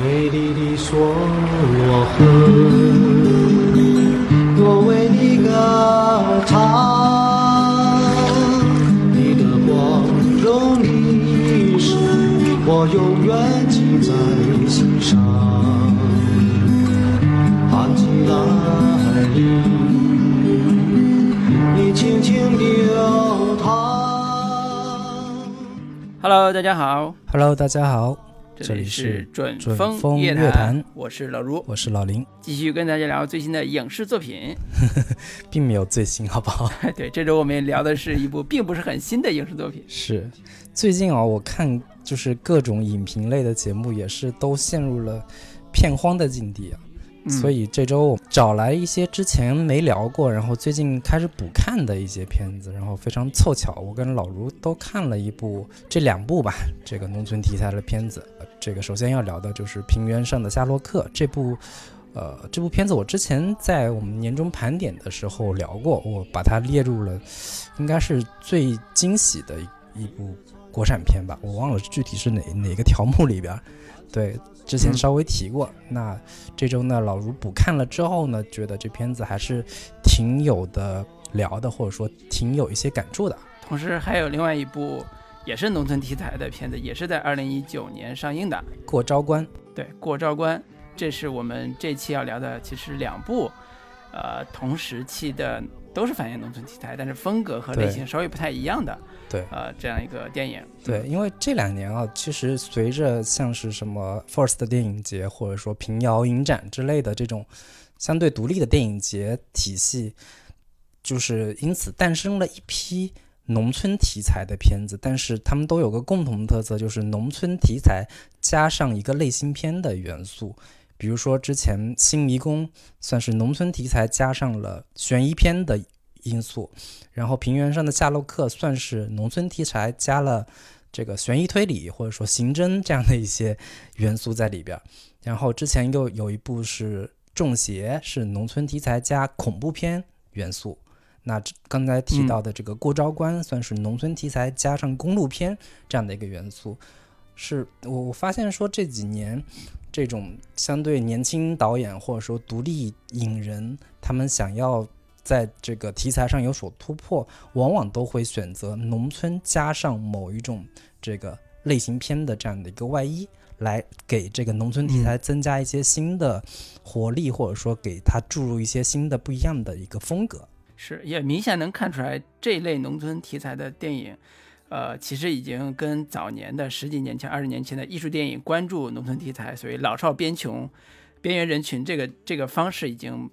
美丽的梭罗河，我为你歌唱，你的光荣历史，我永远记在心上。寒季来临，你轻轻流淌。Hello，大家好，Hello，大家好，这这里是是准准风乐坛我是老卢，我是老林，继续跟大家聊最新的影视作品。并没有最新，好不好？对，这周我们聊的是一部并不是很新的影视作品。是，最近啊，我看就是各种影评类的节目也是都陷入了片荒的境地啊。所以这周找来一些之前没聊过，然后最近开始补看的一些片子，然后非常凑巧，我跟老卢都看了一部这两部吧，这个农村题材的片子。这个首先要聊的就是《平原上的夏洛克》这部，呃，这部片子我之前在我们年终盘点的时候聊过，我把它列入了应该是最惊喜的一一部国产片吧，我忘了具体是哪哪个条目里边，对，之前嗯稍微提过。那这周呢，老卢补看了之后呢，觉得这片子还是挺有的聊的，或者说挺有一些感触的。同时还有另外一部也是农村题材的片子，也是在二零一九年上映的。过招关，对，《过招关》，这是我们这期要聊的，其实两部，呃，同时期的都是反映农村题材，但是风格和类型稍微不太一样的，对呃，这样一个电影。对，因为这两年啊，其实随着像是什么 First 电影节，或者说平遥影展之类的这种相对独立的电影节体系，就是因此诞生了一批农村题材的片子，但是他们都有个共同特色，就是农村题材加上一个类型片的元素。比如说之前《新迷宫》算是农村题材加上了悬疑片的因素，然后《平原上的夏洛克》算是农村题材加了这个悬疑推理或者说刑侦这样的一些元素在里边儿。然后之前又有一部是《中邪》，是农村题材加恐怖片元素。那这刚才提到的这个《过招关》算是农村题材加上公路片这样的一个元素。是我我发现说这几年这种相对年轻导演或者说独立影人，他们想要在这个题材上有所突破，往往都会选择农村加上某一种这个类型片的这样的一个外衣，来给这个农村题材增加一些新的活力，或者说给它注入一些新的不一样的一个风格。是，也明显能看出来这类农村题材的电影，呃，其实已经跟早年的十几年前、二十年前的艺术电影关注农村题材，所谓老少边穷、边缘人群这个这个方式已经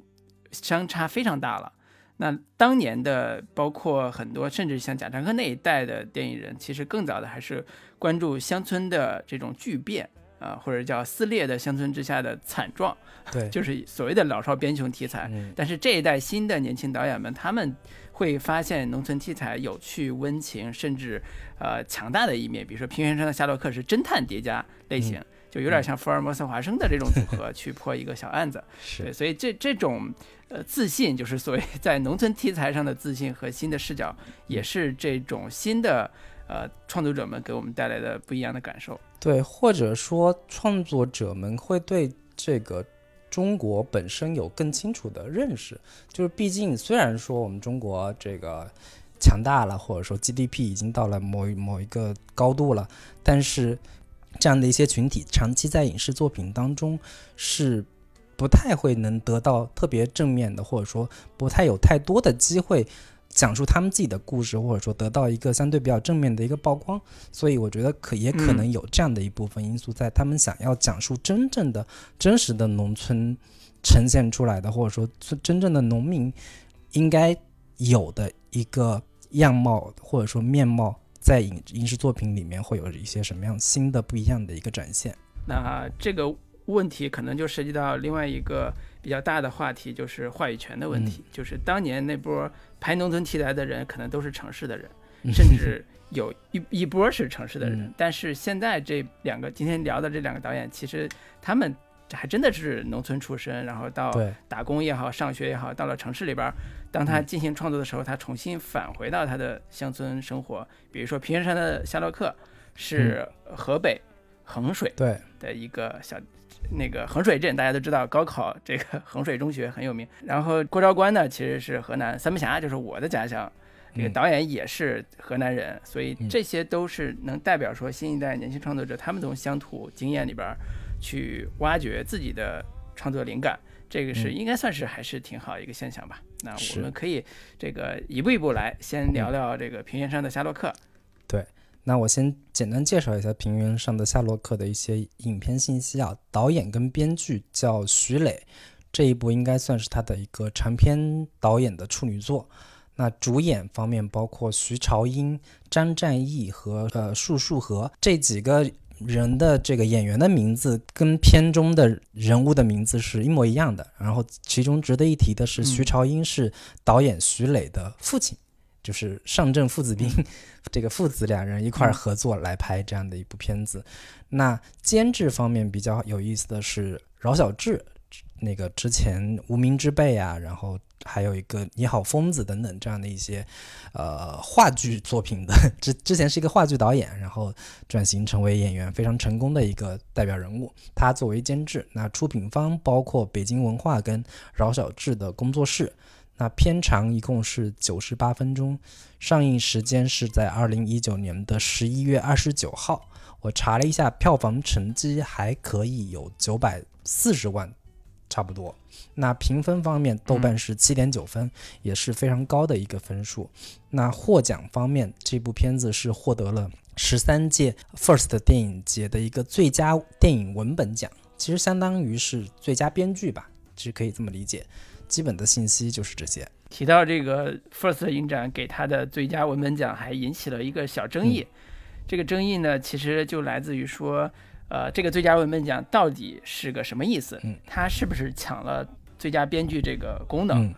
相差非常大了。那当年的包括很多，甚至像贾樟柯那一代的电影人，其实更早的还是关注乡村的这种巨变啊、或者叫撕裂的乡村之下的惨状，对，就是所谓的老少边穷题材。嗯，但是这一代新的年轻导演们，他们会发现农村题材有趣、温情，甚至呃强大的一面。比如说《平原上的夏洛克》是侦探叠加类型，就有点像福尔摩斯、华生的这种组合 去破一个小案子。对，是所以这这种呃自信，就是所谓在农村题材上的自信和新的视角，也是这种新的呃创作者们给我们带来的不一样的感受。对，或者说创作者们会对这个中国本身有更清楚的认识。就是毕竟虽然说我们中国这个强大了，或者说 GDP 已经到了某某一个高度了，但是这样的一些群体长期在影视作品当中是不太会能得到特别正面的，或者说不太有太多的机会。讲述他们自己的故事，或者说得到一个相对比较正面的一个曝光，所以我觉得可也可能有这样的一部分因素在，他们想要讲述真正的、真实的农村呈现出来的，或者说真正的农民应该有的一个样貌，或者说面貌，在影影视作品里面会有一些什么样新的、不一样的一个展现。那这个问题可能就涉及到另外一个比较大的话题，就是话语权的问题。就是当年那波拍农村题材的人，可能都是城市的人，甚至有一一波是城市的人。嗯。但是现在这两个今天聊的这两个导演，其实他们还真的是农村出身，然后到打工也好，上学也好，到了城市里边儿，当他进行创作的时候，他重新返回到他的乡村生活。比如说《平原上的夏洛克》是河北衡水对，的一个小那个衡水镇，大家都知道高考这个衡水中学很有名。然后郭昭关呢，其实是河南三门峡，就是我的家乡。这个嗯导演也是河南人，所以嗯这些都是能代表说新一代年轻创作者他们从乡土经验里边儿去挖掘自己的创作灵感，这个是嗯应该算是还是挺好一个现象吧。那我们可以这个一步一步来，先聊聊这个平原上的夏洛克。那我先简单介绍一下《平原上的夏洛克》的一些影片信息啊。导演跟编剧叫徐磊，这一部应该算是他的一个长篇导演的处女作。那主演方面包括徐朝英、张战义和呃树树和这几个人的这个演员的名字跟片中的人物的名字是一模一样的。然后其中值得一提的是，徐嗯朝英是导演徐磊的父亲。就是上阵父子兵，这个父子两人一块儿合作来拍这样的一部片子。那监制方面比较有意思的是饶晓志，那个之前《无名之辈》啊，然后还有一个《你好，疯子》等等这样的一些呃话剧作品的，之之前是一个话剧导演，然后转型成为演员，非常成功的一个代表人物。他作为监制，那出品方包括北京文化跟饶晓志的工作室。那片长一共是九十八分钟，上映时间是在二零一九年的十一月二十九号。我查了一下，票房成绩还可以，有九百四十万，差不多。那评分方面，豆瓣是七点九分，也是非常高的一个分数。那获奖方面，这部片子是获得了十三届 FIRST 电影节的一个最佳电影文本奖，其实相当于是最佳编剧吧，其实可以这么理解。基本的信息就是这些。提到这个 FIRST 影展给他的最佳文本奖，还引起了一个小争议。这个争议呢，其实就来自于说，呃，这个最佳文本奖到底是个什么意思？嗯它是不是抢了最佳编剧这个功能？嗯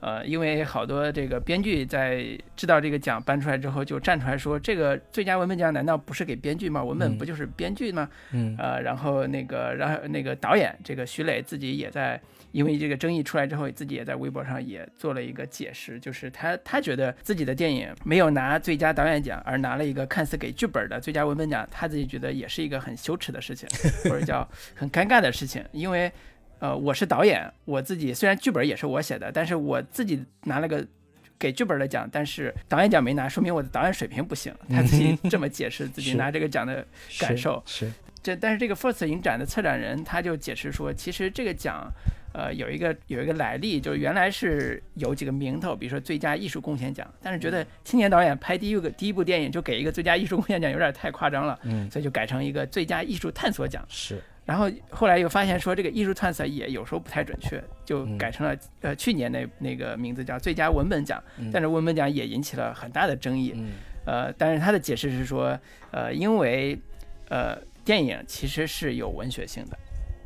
呃，因为好多这个编剧在知道这个奖颁出来之后，就站出来说，这个最佳文本奖难道不是给编剧吗？文本嗯不就是编剧吗？嗯呃，然后那个，然后那个导演这个徐磊自己也在，因为这个争议出来之后，自己也在微博上也做了一个解释，就是他他觉得自己的电影没有拿最佳导演奖，而拿了一个看似给剧本的最佳文本奖，他自己觉得也是一个很羞耻的事情，或者叫很尴尬的事情，因为呃，我是导演，我自己虽然剧本也是我写的，但是我自己拿了个。给剧本的奖，但是导演奖没拿，说明我的导演水平不行。他自己这么解释自己拿这个奖的感受是这但是这个 FIRST 影展的策展人他就解释说，其实这个奖，呃，有一个有一个来历，就是原来是有几个名头，比如说最佳艺术贡献奖，但是觉得青年导演拍第一个第一部电影就给一个最佳艺术贡献奖有点太夸张了，嗯。所以就改成一个最佳艺术探索奖。是。然后后来又发现说这个艺术探索也有时候不太准确，就嗯。改成了、呃去年那那个名字叫最佳文本奖，嗯。但是文本奖也引起了很大的争议。嗯。呃，但是他的解释是说，呃，因为呃电影其实是有文学性的，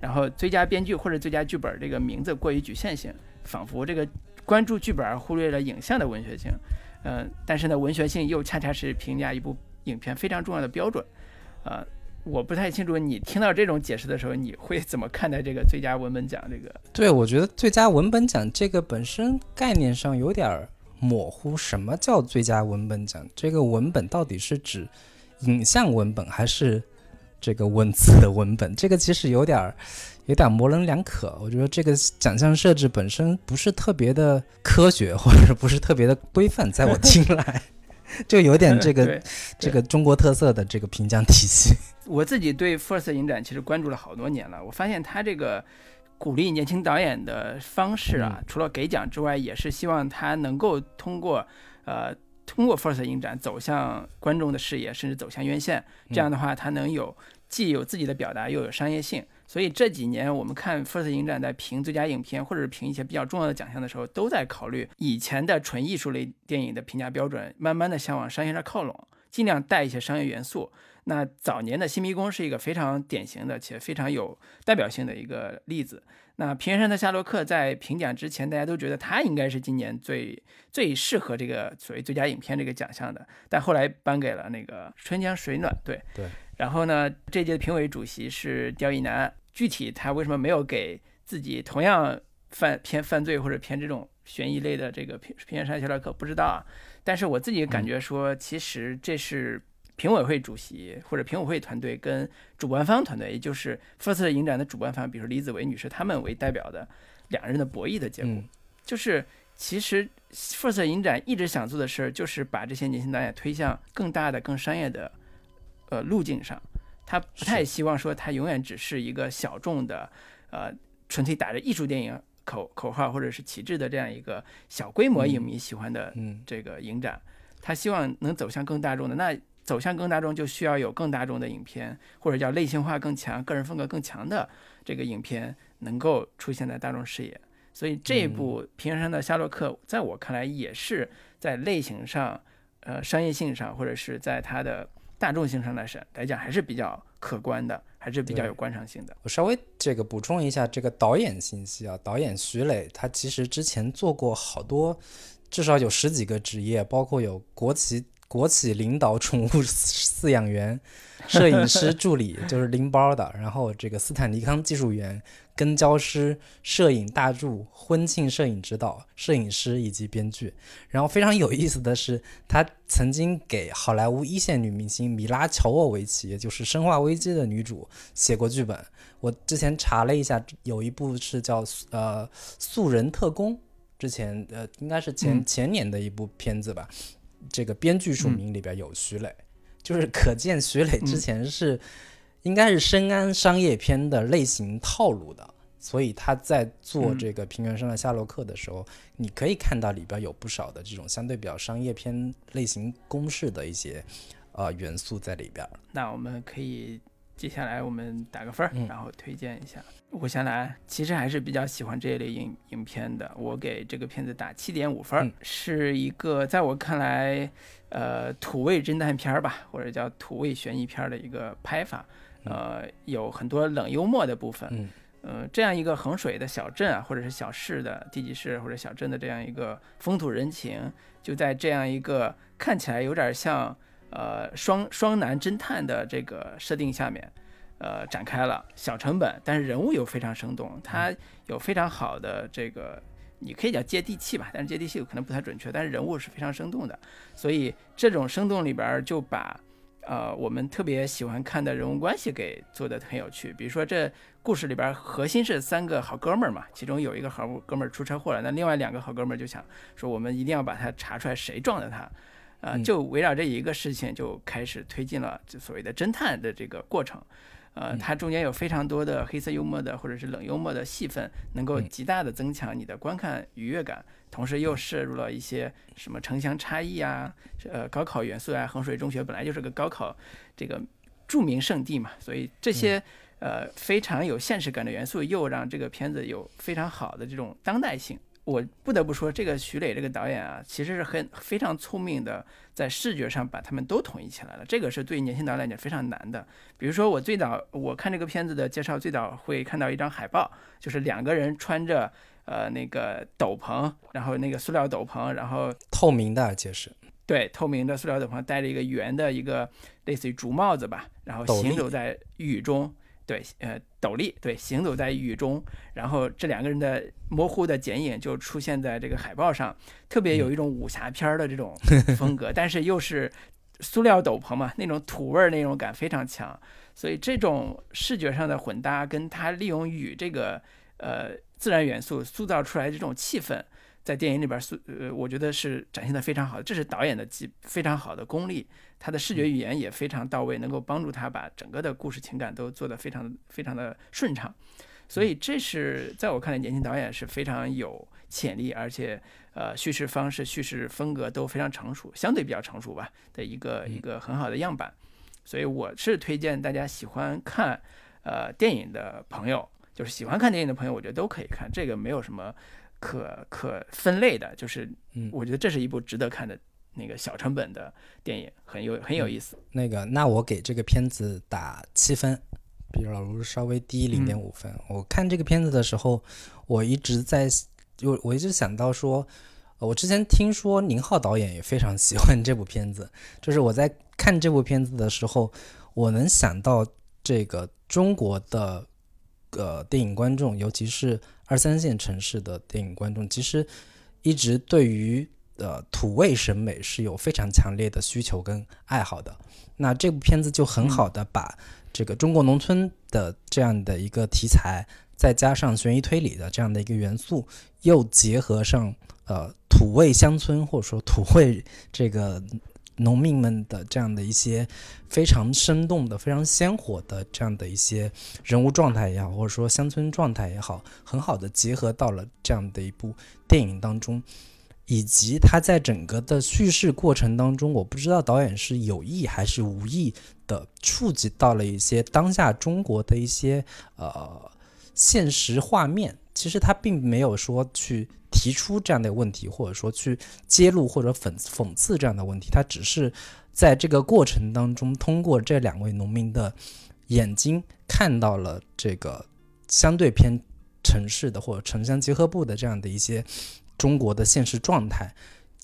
然后最佳编剧或者最佳剧本这个名字过于局限性，仿佛这个关注剧本而忽略了影像的文学性。嗯、但是呢，文学性又恰恰是评价一部影片非常重要的标准。呃，我不太清楚你听到这种解释的时候，你会怎么看待这个最佳文本奖这个？对，我觉得最佳文本奖这个本身概念上有点儿模糊。什么叫最佳文本奖？这个文本到底是指影像文本还是这个文字的文本？这个其实有点儿 有点模棱两可。我觉得这个奖项设置本身不是特别的科学，或者不是特别的规范，在我听来，就有点这个这个中国特色的这个评奖体系。我自己对 FIRST 影展其实关注了好多年了，我发现他这个鼓励年轻导演的方式啊，嗯除了给奖之外，也是希望他能够通过呃通过 FIRST 影展走向观众的视野，甚至走向院线。这样的话，他能有既有自己的表达，又有商业性。所以这几年我们看 FIRST 影展在评最佳影片或者是评一些比较重要的奖项的时候，都在考虑以前的纯艺术类电影的评价标准，慢慢的向往商业上靠拢，尽量带一些商业元素。那早年的《新迷宫》是一个非常典型的且非常有代表性的一个例子。那《平原上的夏洛克》在评奖之前，大家都觉得他应该是今年最最适合这个所谓最佳影片这个奖项的，但后来颁给了那个《春江水暖》。对对。然后呢，这届的评委主席是刁亦男，具体他为什么没有给自己同样犯偏犯罪或者偏这种悬疑类的这个平平原上的夏洛克不知道啊。但是我自己感觉说，其实这是评委会主席或者评委会团队跟主办方团队，也就是 First 影展的主办方，比如说李子维女士他们为代表的两人的博弈的结果，嗯就是其实 First 影展一直想做的事儿，就是把这些年轻导演推向更大的、更商业的呃路径上。他不太希望说他永远只是一个小众的，呃，纯粹打着艺术电影口口号或者是旗帜的这样一个小规模影迷喜欢的嗯这个影展，他希望能走向更大众的。那走向更大众，就需要有更大众的影片，或者叫类型化更强、个人风格更强的这个影片能够出现在大众视野。所以这部《平原上的夏洛克》在我看来也是在类型上、呃商业性上，或者是在它的大众性上来是来讲，还是比较可观的，还是比较有观赏性的。我稍微这个补充一下这个导演信息啊，导演徐磊他其实之前做过好多，至少有十几个职业，包括有国企国企领导宠物饲养员、摄影师助理，就是拎包的，然后这个斯坦尼康技术员、跟焦师、摄影大助、婚庆摄影指导、摄影师以及编剧。然后非常有意思的是，他曾经给好莱坞一线女明星米拉乔沃维奇，也就是《生化危机》的女主写过剧本。我之前查了一下，有一部是叫呃《素人特工》，之前呃应该是前、嗯前年的一部片子吧。这个编剧署名里边有徐磊，就是可见徐磊之前是、应该是深谙商业片的类型套路的。所以他在做嗯这个平原上的夏洛克的时候，你可以看到里边有不少的这种相对比较商业片类型公式的一些呃元素在里边。那我们可以接下来我们打个分儿，嗯然后推荐一下。我想来其实还是比较喜欢这一类影影片的，我给这个片子打七点五分是一个在我看来，呃，土味侦探片儿吧，或者叫土味悬疑片儿的一个拍法，呃，有很多冷幽默的部分，嗯呃，这样一个衡水的小镇啊，或者是小市的地级市或者小镇的这样一个风土人情，就在这样一个看起来有点像呃双双男侦探的这个设定下面，呃展开了。小成本，但是人物又非常生动，它有非常好的这个。你可以叫接地气吧，但是接地气可能不太准确，但是人物是非常生动的，所以这种生动里边儿就把，呃，我们特别喜欢看的人物关系给做的很有趣。比如说这故事里边核心是三个好哥们儿嘛，其中有一个好哥们儿出车祸了，那另外两个好哥们儿就想说，我们一定要把他查出来谁撞的他，呃，嗯就围绕这一个事情就开始推进了就所谓的侦探的这个过程。呃，它中间有非常多的黑色幽默的或者是冷幽默的戏份，能够嗯极大的增强你的观看愉悦感，同时又摄入了一些什么城乡差异啊，呃，高考元素啊。衡水中学本来就是个高考这个著名圣地嘛，所以这些呃非常有现实感的元素，又让这个片子有非常好的这种当代性。我不得不说，这个徐磊这个导演啊，其实是很非常聪明的，在视觉上把他们都统一起来了。这个是对年轻导演来讲非常难的。比如说，我最早我看这个片子的介绍，最早会看到一张海报，就是两个人穿着呃那个斗篷，然后那个塑料斗篷，然后透明的，而且是对，透明的塑料斗篷，戴着一个圆的一个类似于竹帽子吧，然后行走在雨中，对，呃，斗笠，对，行走在雨中，然后这两个人的模糊的剪影就出现在这个海报上，特别有一种武侠片儿的这种风格，但是又是塑料斗篷嘛，那种土味儿那种感非常强，所以这种视觉上的混搭，跟他利用雨这个呃自然元素塑造出来这种气氛。在电影里边塑，呃，我觉得是展现的非常好的，这是导演的极非常好的功力，他的视觉语言也非常到位，能够帮助他把整个的故事情感都做得非常非常的顺畅，所以这是在我看来，年轻导演是非常有潜力，而且呃叙事方式、叙事风格都非常成熟，相对比较成熟吧的一个一个很好的样板，所以我是推荐大家喜欢看呃电影的朋友，就是喜欢看电影的朋友，我觉得都可以看，这个没有什么。可可分类的，就是嗯我觉得这是一部值得看的那个小成本的电影，很有很有意思。那个，那我给这个片子打七分，比老卢稍微低零点五分。我看这个片子的时候，我一直在，就我一直想到说，呃我之前听说宁浩导演也非常喜欢这部片子，就是我在看这部片子的时候，我能想到这个中国的呃电影观众，尤其是二三线城市的电影观众，其实一直对于呃土味审美是有非常强烈的需求跟爱好的。那这部片子就很好的把这个中国农村的这样的一个题材，再加上悬疑推理的这样的一个元素，又结合上呃土味乡村或者说土味这个。农民们的这样的一些非常生动的、非常鲜活的这样的一些人物状态也好，或者说乡村状态也好，很好的结合到了这样的一部电影当中，以及他在整个的叙事过程当中，我不知道导演是有意还是无意的触及到了一些当下中国的一些呃现实画面。其实他并没有说去提出这样的问题，或者说去揭露或者讽讽刺这样的问题，他只是在这个过程当中，通过这两位农民的眼睛，看到了这个相对偏城市的或者城乡结合部的这样的一些中国的现实状态，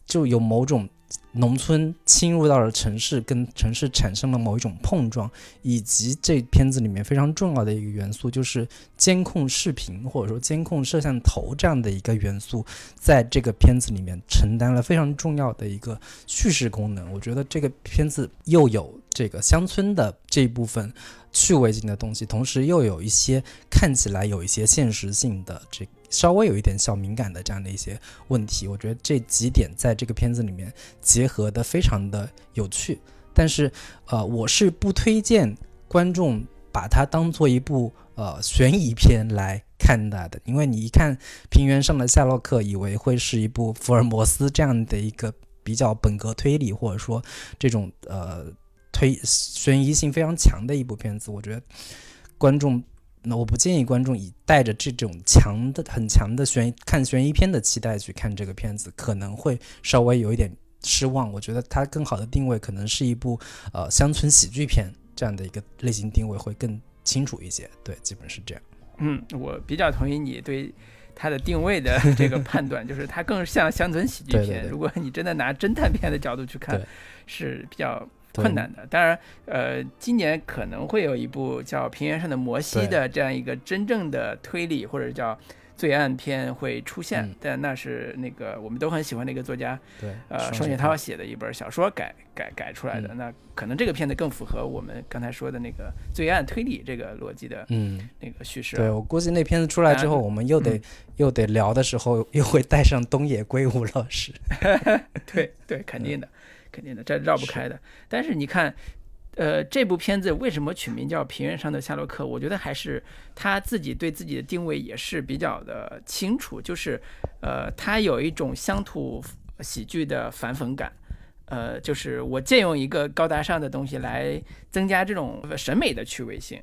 就有某种。农村侵入到了城市，跟城市产生了某一种碰撞，以及这片子里面非常重要的一个元素，就是监控视频或者说监控摄像头这样的一个元素，在这个片子里面承担了非常重要的一个叙事功能。我觉得这个片子又有这个乡村的这一部分趣味性的东西，同时又有一些看起来有一些现实性的这。稍微有一点小敏感的这样的一些问题，我觉得这几点在这个片子里面结合的非常的有趣。但是，呃，我是不推荐观众把它当做一部呃悬疑片来看待的，因为你一看《平原上的夏洛克》，以为会是一部福尔摩斯这样的一个比较本格推理，或者说这种呃推悬疑性非常强的一部片子，我觉得观众。那我不建议观众以带着这种强的、很强的悬看悬疑片的期待去看这个片子，可能会稍微有一点失望。我觉得它更好的定位可能是一部呃乡村喜剧片这样的一个类型定位会更清楚一些。对，基本是这样。嗯，我比较同意你对它的定位的这个判断，就是它更像乡村喜剧片。如果你真的拿侦探片的角度去看，是比较。困难的，当然，呃，今年可能会有一部叫《平原上的摩西》的这样一个真正的推理或者叫罪案片会出现，但那是那个我们都很喜欢的一个作家，对，呃，双雪涛写的一本小说改改改出来的，那可能这个片子更符合我们刚才说的那个罪案推理这个逻辑的，嗯，那个叙事。对我估计那片子出来之后，我们又得又得聊的时候，又会带上东野圭吾老师，对对，肯定的。肯定的，这绕不开的。但是你看，呃，这部片子为什么取名叫《平原上的夏洛克》？我觉得还是他自己对自己的定位也是比较的清楚，就是，呃，他有一种乡土喜剧的反讽感，呃，就是我借用一个高大上的东西来增加这种审美的趣味性，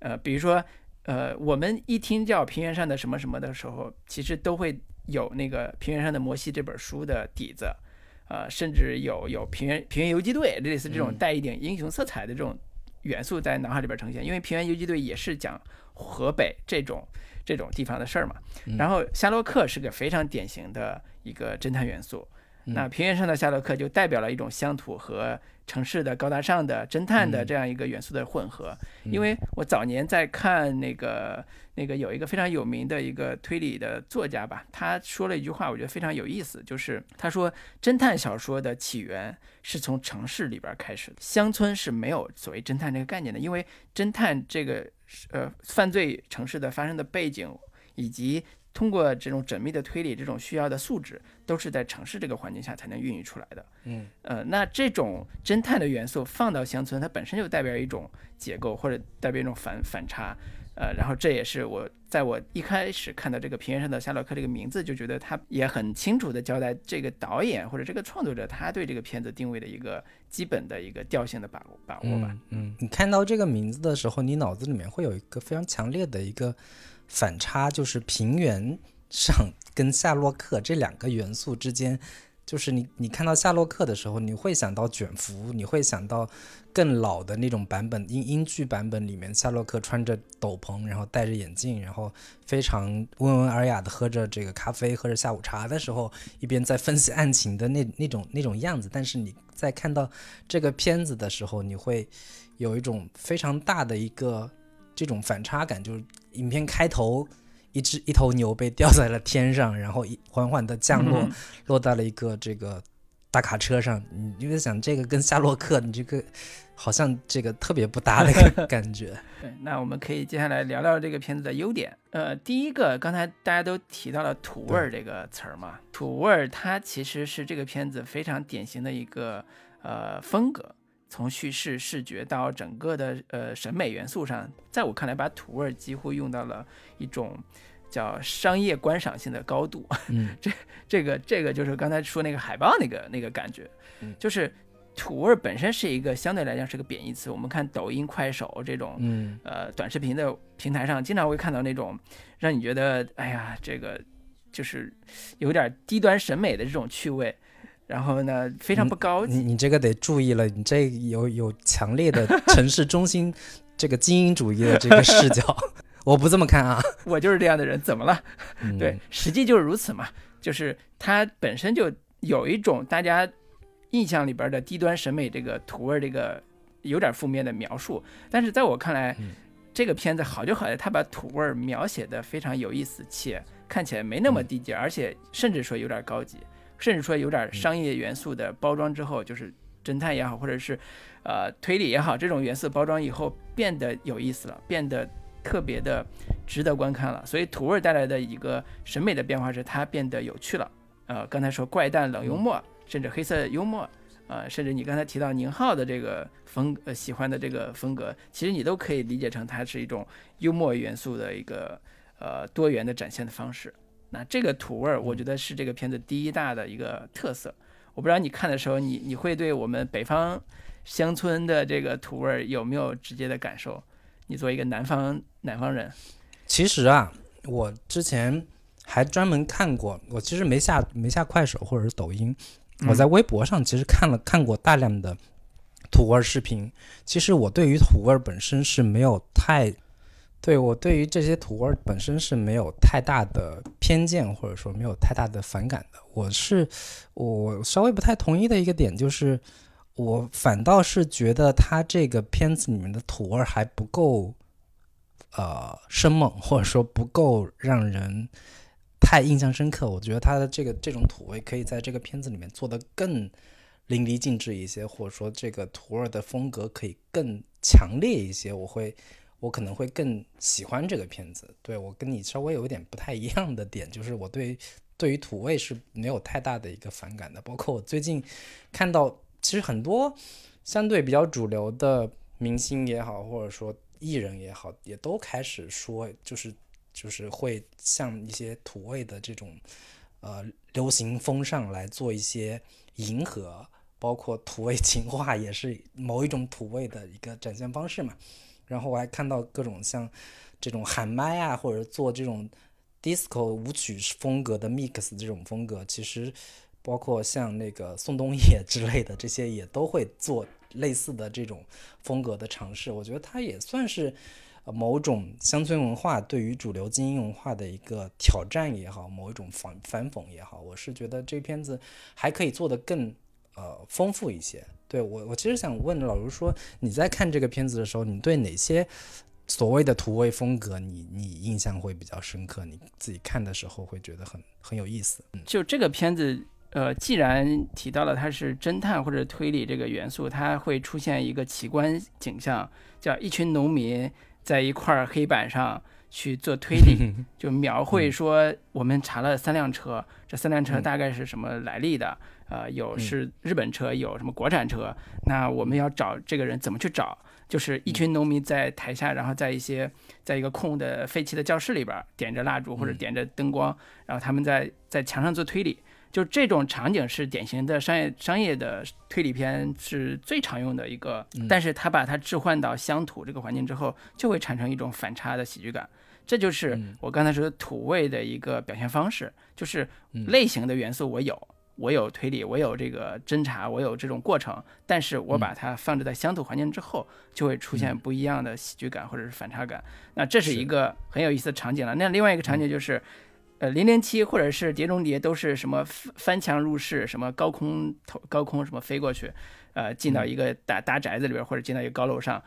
呃，比如说，呃，我们一听叫《平原上的什么什么》的时候，其实都会有那个《平原上的摩西》这本书的底子。呃，甚至有有平原平原游击队类似这种带一点英雄色彩的这种元素在脑海里边呈现，因为平原游击队也是讲河北这种这种地方的事儿嘛。然后夏洛克是个非常典型的一个侦探元素，那平原上的夏洛克就代表了一种乡土和。城市的高大上的侦探的这样一个元素的混合，因为我早年在看那个那个有一个非常有名的一个推理的作家吧，他说了一句话，我觉得非常有意思，就是他说侦探小说的起源是从城市里边开始的，乡村是没有所谓侦探这个概念的，因为侦探这个呃犯罪城市的发生的背景以及。通过这种缜密的推理，这种需要的素质，都是在城市这个环境下才能孕育出来的。嗯，呃，那这种侦探的元素放到乡村，它本身就代表一种结构，或者代表一种反反差。呃，然后这也是我在我一开始看到这个平原上的夏洛克这个名字，就觉得他也很清楚的交代这个导演或者这个创作者他对这个片子定位的一个基本的一个调性的把握把握吧。嗯，你看到这个名字的时候，你脑子里面会有一个非常强烈的一个。反差就是平原上跟夏洛克这两个元素之间，就是你你看到夏洛克的时候，你会想到卷福，你会想到更老的那种版本英英剧版本里面，夏洛克穿着斗篷，然后戴着眼镜，然后非常温文尔雅的喝着这个咖啡，喝着下午茶的时候，一边在分析案情的那那种那种样子。但是你在看到这个片子的时候，你会有一种非常大的一个这种反差感，就是。影片开头一只一头牛被吊在了天上，然后一缓缓的降落，嗯落到了一个这个大卡车上。你你就想这个跟夏洛克，你这个好像这个特别不搭的一个感觉。对，那我们可以接下来聊聊这个片子的优点。呃，第一个，刚才大家都提到了“土味儿”这个词儿嘛，土味儿它其实是这个片子非常典型的一个呃风格，从叙事、视觉到整个的呃审美元素上，在我看来，把土味儿几乎用到了一种叫商业观赏性的高度。嗯这个这个就是刚才说那个海报那个那个感觉，嗯就是土味儿本身是一个相对来讲是个贬义词。我们看抖音、快手这种嗯呃短视频的平台上，经常会看到那种让你觉得哎呀这个就是有点低端审美的这种趣味，然后呢非常不高级。你你这个得注意了，你这有有强烈的城市中心这个精英主义的这个视角，我不这么看啊。我就是这样的人，怎么了？嗯对，，实际就是如此嘛，就是它本身就有一种大家印象里边的低端审美这个土味儿这个有点负面的描述，但是在我看来，嗯这个片子好就好在它把土味儿描写的非常有意思，且看起来没那么嗯低级，而且甚至说有点高级，甚至说有嗯点商业元素的包装之后，就是侦探也好，或者是呃推理也好，这种元素包装以后变得有意思了，变得特别的值得观看了。所以土味儿带来的一个审美的变化是它变得有趣了。呃，刚才说怪诞冷幽默，甚至黑色幽默，呃，甚至你刚才提到宁浩的这个风呃喜欢的这个风格，其实你都可以理解成它是一种幽默元素的一个呃多元的展现的方式。那这个土味儿，我觉得是这个片子第一大的一个特色。我不知道你看的时候，你你会对我们北方乡村的这个土味儿有没有直接的感受？你作为一个南方南方人，其实啊，我之前还专门看过，我其实没下没下快手或者是抖音，我在微博上其实看了看过大量的土味儿视频。其实我对于土味儿本身是没有太，对我对于这些土味本身是没有太大的偏见，或者说没有太大的反感的。我是我稍微不太同意的一个点就是。我反倒是觉得他这个片子里面的土味还不够，呃，生猛，或者说不够让人太印象深刻。我觉得他的这个这种土味可以在这个片子里面做得更淋漓尽致一些，或者说这个土味的风格可以更强烈一些。我会，我可能会更喜欢这个片子。对我跟你稍微有一点不太一样的点，就是我对对于土味是没有太大的一个反感的。包括我最近看到，其实很多相对比较主流的明星也好，或者说艺人也好，也都开始说，就是就是会像一些土味的这种呃流行风尚来做一些迎合，包括土味情话也是某一种土味的一个展现方式嘛。然后我还看到各种像这种喊麦啊，或者做这种 disco 舞曲风格的 mix 这种风格，其实包括像那个宋冬野之类的这些也都会做类似的这种风格的尝试。我觉得它也算是某种乡村文化对于主流精英文化的一个挑战也好，某一种反反讽也好。我是觉得这片子还可以做得更呃丰富一些。对我，我其实想问老卢说，你在看这个片子的时候，你对哪些所谓的土味风格你，你印象会比较深刻？你自己看的时候会觉得很很有意思。嗯就这个片子，呃，既然提到了它是侦探或者推理这个元素，它会出现一个奇观景象，叫一群农民在一块黑板上去做推理，就描绘说我们查了三辆车，这三辆车嗯大概是什么来历的？呃，有嗯是日本车，有什么国产车？那我们要找这个人怎么去找？就是一群农民在台下，然后在一些在一个空的废弃的教室里边儿点着蜡烛或者嗯点着灯光，然后他们在在墙上做推理。就这种场景是典型的商业商业的推理片是最常用的一个，嗯但是他把它置换到乡土这个环境之后，就会产生一种反差的喜剧感。这就是嗯我刚才说的土味的一个表现方式，就是嗯类型的元素我有，我有推理，我有这个侦查，我有这种过程，但是我把它放置在乡土环境之后，就会出现嗯不一样的喜剧感或者是反差感。那这是是一个很有意思的场景了。那另外一个场景就是。呃，零零七或者是碟中谍都是什么翻翻墙入室，什么高空投高空什么飞过去，呃，进到一个大大宅子里边，或者进到一个高楼上。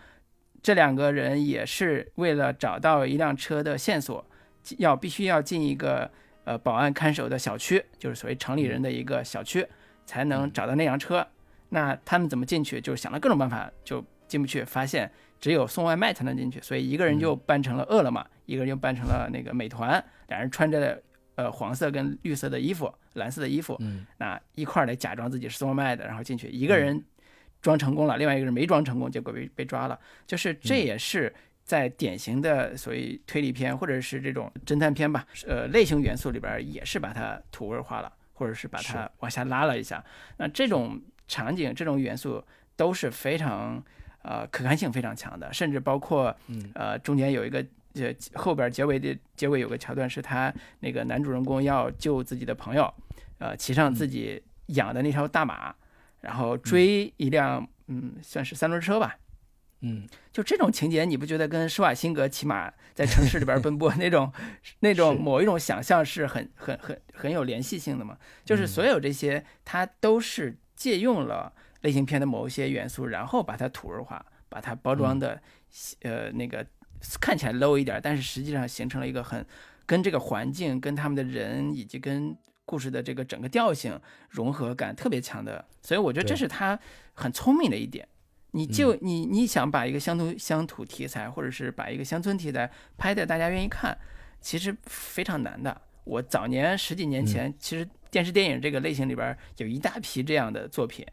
这两个人也是为了找到一辆车的线索，要必须要进一个呃保安看守的小区，就是所谓城里人的一个小区，才能找到那辆车。那他们怎么进去？就想了各种办法，就进不去。发现只有送外卖才能进去，所以一个人就扮成了饿了么，一个人就扮成了那个美团，两人穿着呃黄色跟绿色的衣服，蓝色的衣服，嗯那一块儿来假装自己是送外卖的，然后进去。一个人装成功了，另外一个人没装成功，结果被被抓了。就是这也是在典型的所谓推理片或者是这种侦探片吧，呃，类型元素里边儿也是把它土味化了，或者是把它往下拉了一下。那这种场景、这种元素都是非常呃可看性非常强的，甚至包括嗯。呃中间有一个。呃，后边结尾的结尾有个桥段是他那个男主人公要救自己的朋友，呃，骑上自己养的那条大马，然后追一辆嗯算是三轮车吧，嗯，就这种情节，你不觉得跟施瓦辛格骑马在城市里边奔波 那种那种某一种想象是很很很很有联系性的吗？就是所有这些，它都是借用了类型片的某一些元素，然后把它土味化，把它包装的呃那个看起来 low 一点，但是实际上形成了一个很跟这个环境、跟他们的人以及跟故事的这个整个调性融合感特别强的，所以我觉得这是他很聪明的一点。你就你你想把一个乡土乡土题材，或者是把一个乡村题材拍的大家愿意看，其实非常难的。我早年十几年前，其实电视电影这个类型里边有一大批这样的作品，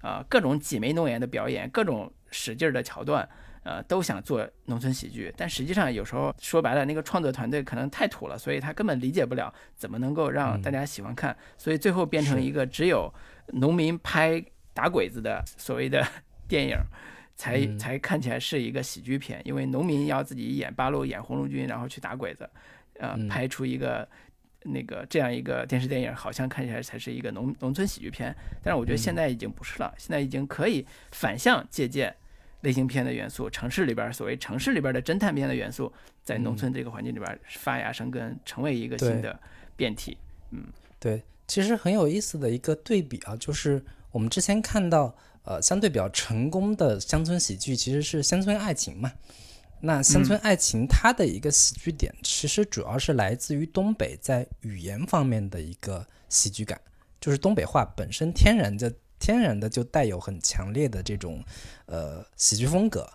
啊、各种挤眉弄眼的表演，各种使劲儿的桥段，呃，都想做农村喜剧，但实际上有时候说白了，那个创作团队可能太土了，所以他根本理解不了怎么能够让大家喜欢看，所以最后变成一个只有农民拍打鬼子的所谓的 电影。才嗯。才看起来是一个喜剧片，因为农民要自己演八路、演红路军，然后去打鬼子，呃，嗯。拍出一个那个这样一个电视电影，好像看起来才是一个农农村喜剧片。但是我觉得现在已经不是了，现在已经可以反向借鉴类型片的元素，城市里边儿所谓城市里边儿的侦探片的元素，在农村这个环境里边儿发芽生根，成为一个新的变体。嗯对，其实很有意思的一个对比啊，就是我们之前看到，呃，相对比较成功的乡村喜剧其实是乡村爱情嘛。那乡村爱情它的一个喜剧点，其实主要是来自于东北在语言方面的一个喜剧感，就是东北话本身天然的天然的就带有很强烈的这种呃喜剧风格。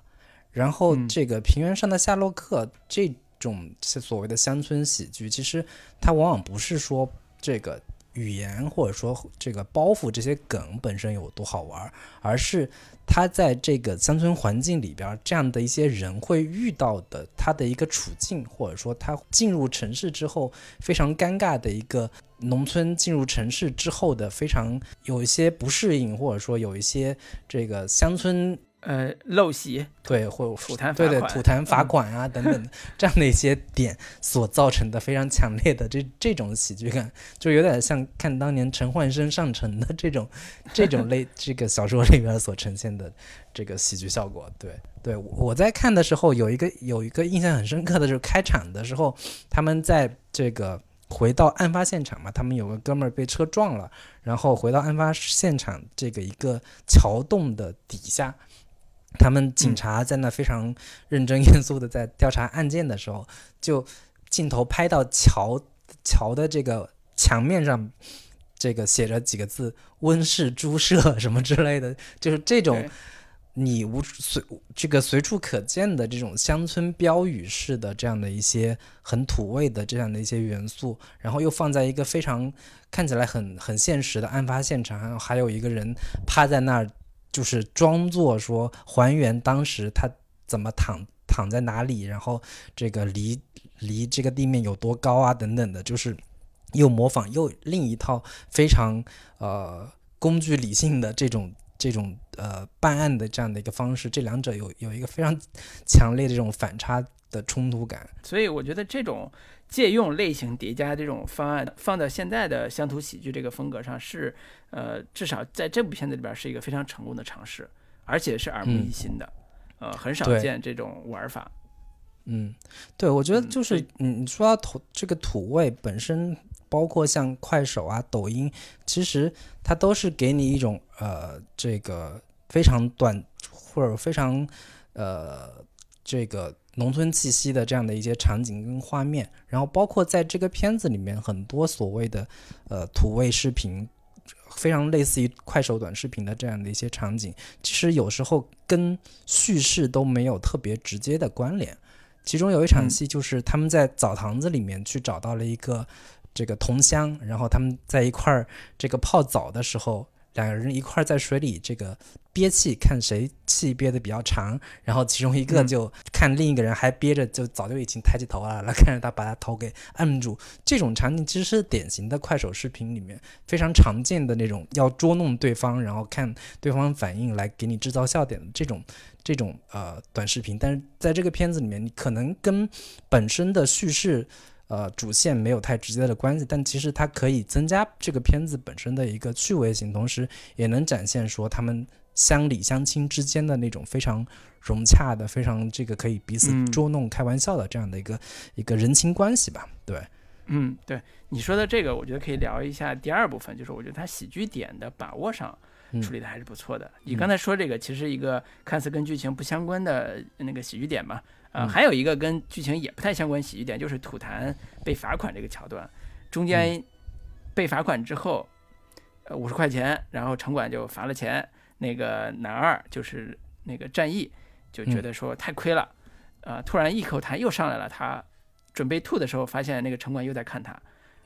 然后嗯这个平原上的夏洛克这种所谓的乡村喜剧，其实它往往不是说这个语言或者说这个包袱这些梗本身有多好玩，而是他在这个乡村环境里边这样的一些人会遇到的他的一个处境，或者说他进入城市之后非常尴尬的一个农村进入城市之后的非常有一些不适应，或者说有一些这个乡村呃，陋习，对，或者吐痰罚对对款吐痰罚款啊等等这样的一些点所造成的非常强烈的这这种喜剧感，就有点像看当年陈焕生上城的这种这种类这个小说里边所呈现的这个喜剧效果。对对，我在看的时候有一个有一个印象很深刻的就是开场的时候，他们在这个。回到案发现场嘛，他们有个哥们儿被车撞了，然后回到案发现场这个一个桥洞的底下，他们警察在那非常认真严肃的在调查案件的时候，就镜头拍到桥桥的这个墙面上，这个写着几个字“温室猪舍”什么之类的，就是这种你无随这个随处可见的这种乡村标语式的这样的一些很土味的这样的一些元素，然后又放在一个非常看起来很很现实的案发现场，还有一个人趴在那儿，就是装作说还原当时他怎么躺躺在哪里，然后这个离离这个地面有多高啊等等的，就是又模仿又另一套非常呃工具理性的这种这种呃办案的这样的一个方式，这两者有有一个非常强烈的这种反差的冲突感。所以我觉得这种借用类型叠加这种方案放到现在的乡土喜剧这个风格上是，呃，至少在这部片子里边是一个非常成功的尝试，而且是耳目一新的，呃，很少见这种玩法。嗯，对，我觉得嗯就是对你你说到土这个土味本身，包括像快手啊、抖音，其实它都是给你一种呃这个非常短或者非常呃这个农村气息的这样的一些场景跟画面，然后包括在这个片子里面很多所谓的呃土味视频，非常类似于快手短视频的这样的一些场景，其实有时候跟叙事都没有特别直接的关联。其中有一场戏就是他们在澡堂子里面去找到了一个这个同乡，然后他们在一块儿这个泡澡的时候。两个人一块儿在水里这个憋气，看谁气憋得比较长，然后其中一个就看另一个人还憋着，就早就已经抬起头来了，来看着他把他头给按住。这种场景其实是典型的快手视频里面非常常见的那种要捉弄对方，然后看对方反应来给你制造笑点的这种这种呃短视频。但是在这个片子里面，你可能跟本身的叙事。呃，主线没有太直接的关系，但其实它可以增加这个片子本身的一个趣味性，同时也能展现说他们乡里乡亲之间的那种非常融洽的、非常这个可以彼此捉弄、开玩笑的这样的一个一个人情关系吧。对，嗯，对你说的这个，我觉得可以聊一下第二部分，就是我觉得他喜剧点的把握上处理的还是不错的。你刚才说这个，其实一个看似跟剧情不相关的那个喜剧点嘛。啊，还有一个跟剧情也不太相关喜剧点，就是吐痰被罚款这个桥段。中间被罚款之后，呃，五十块钱，然后城管就罚了钱。那个男二就是那个战役，就觉得说太亏了，啊，突然一口痰又上来了。他准备吐的时候，发现那个城管又在看他。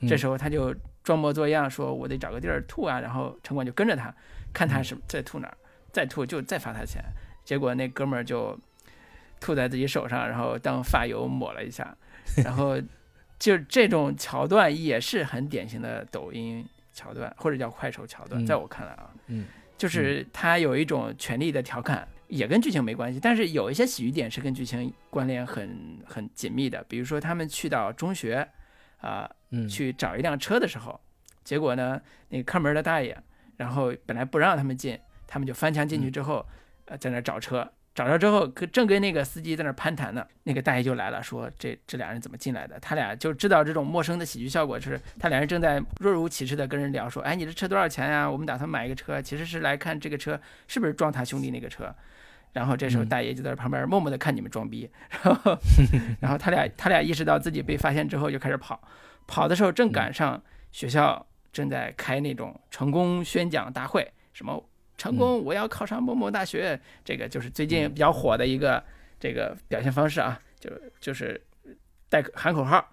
这时候他就装模作样说：“我得找个地儿吐啊。”然后城管就跟着他，看他是在吐哪儿，再吐就再罚他钱。结果那哥们儿就。吐在自己手上，然后当发油抹了一下，然后就这种桥段也是很典型的抖音桥段，或者叫快手桥段，在我看来啊，嗯，就是他有一种权力的调侃，也跟剧情没关系，但是有一些喜剧点是跟剧情关联很很紧密的，比如说他们去到中学啊，去找一辆车的时候，结果呢，那个看门的大爷，然后本来不让他们进，他们就翻墙进去之后，呃，在那找车。找着之后，正跟那个司机在那攀谈呢，那个大爷就来了，说这这俩人怎么进来的？他俩就知道这种陌生的喜剧效果，就是他俩人正在若无其事的跟人聊，说，哎，你这车多少钱呀？我们打算买一个车，其实是来看这个车是不是撞他兄弟那个车。然后这时候大爷就在旁边默默的看你们装逼，然后 然后他俩他俩意识到自己被发现之后就开始跑，跑的时候正赶上学校正在开那种成功宣讲大会，什么。成功，我要考上某某大学，这个就是最近比较火的一个这个表现方式啊，就就是带喊口号，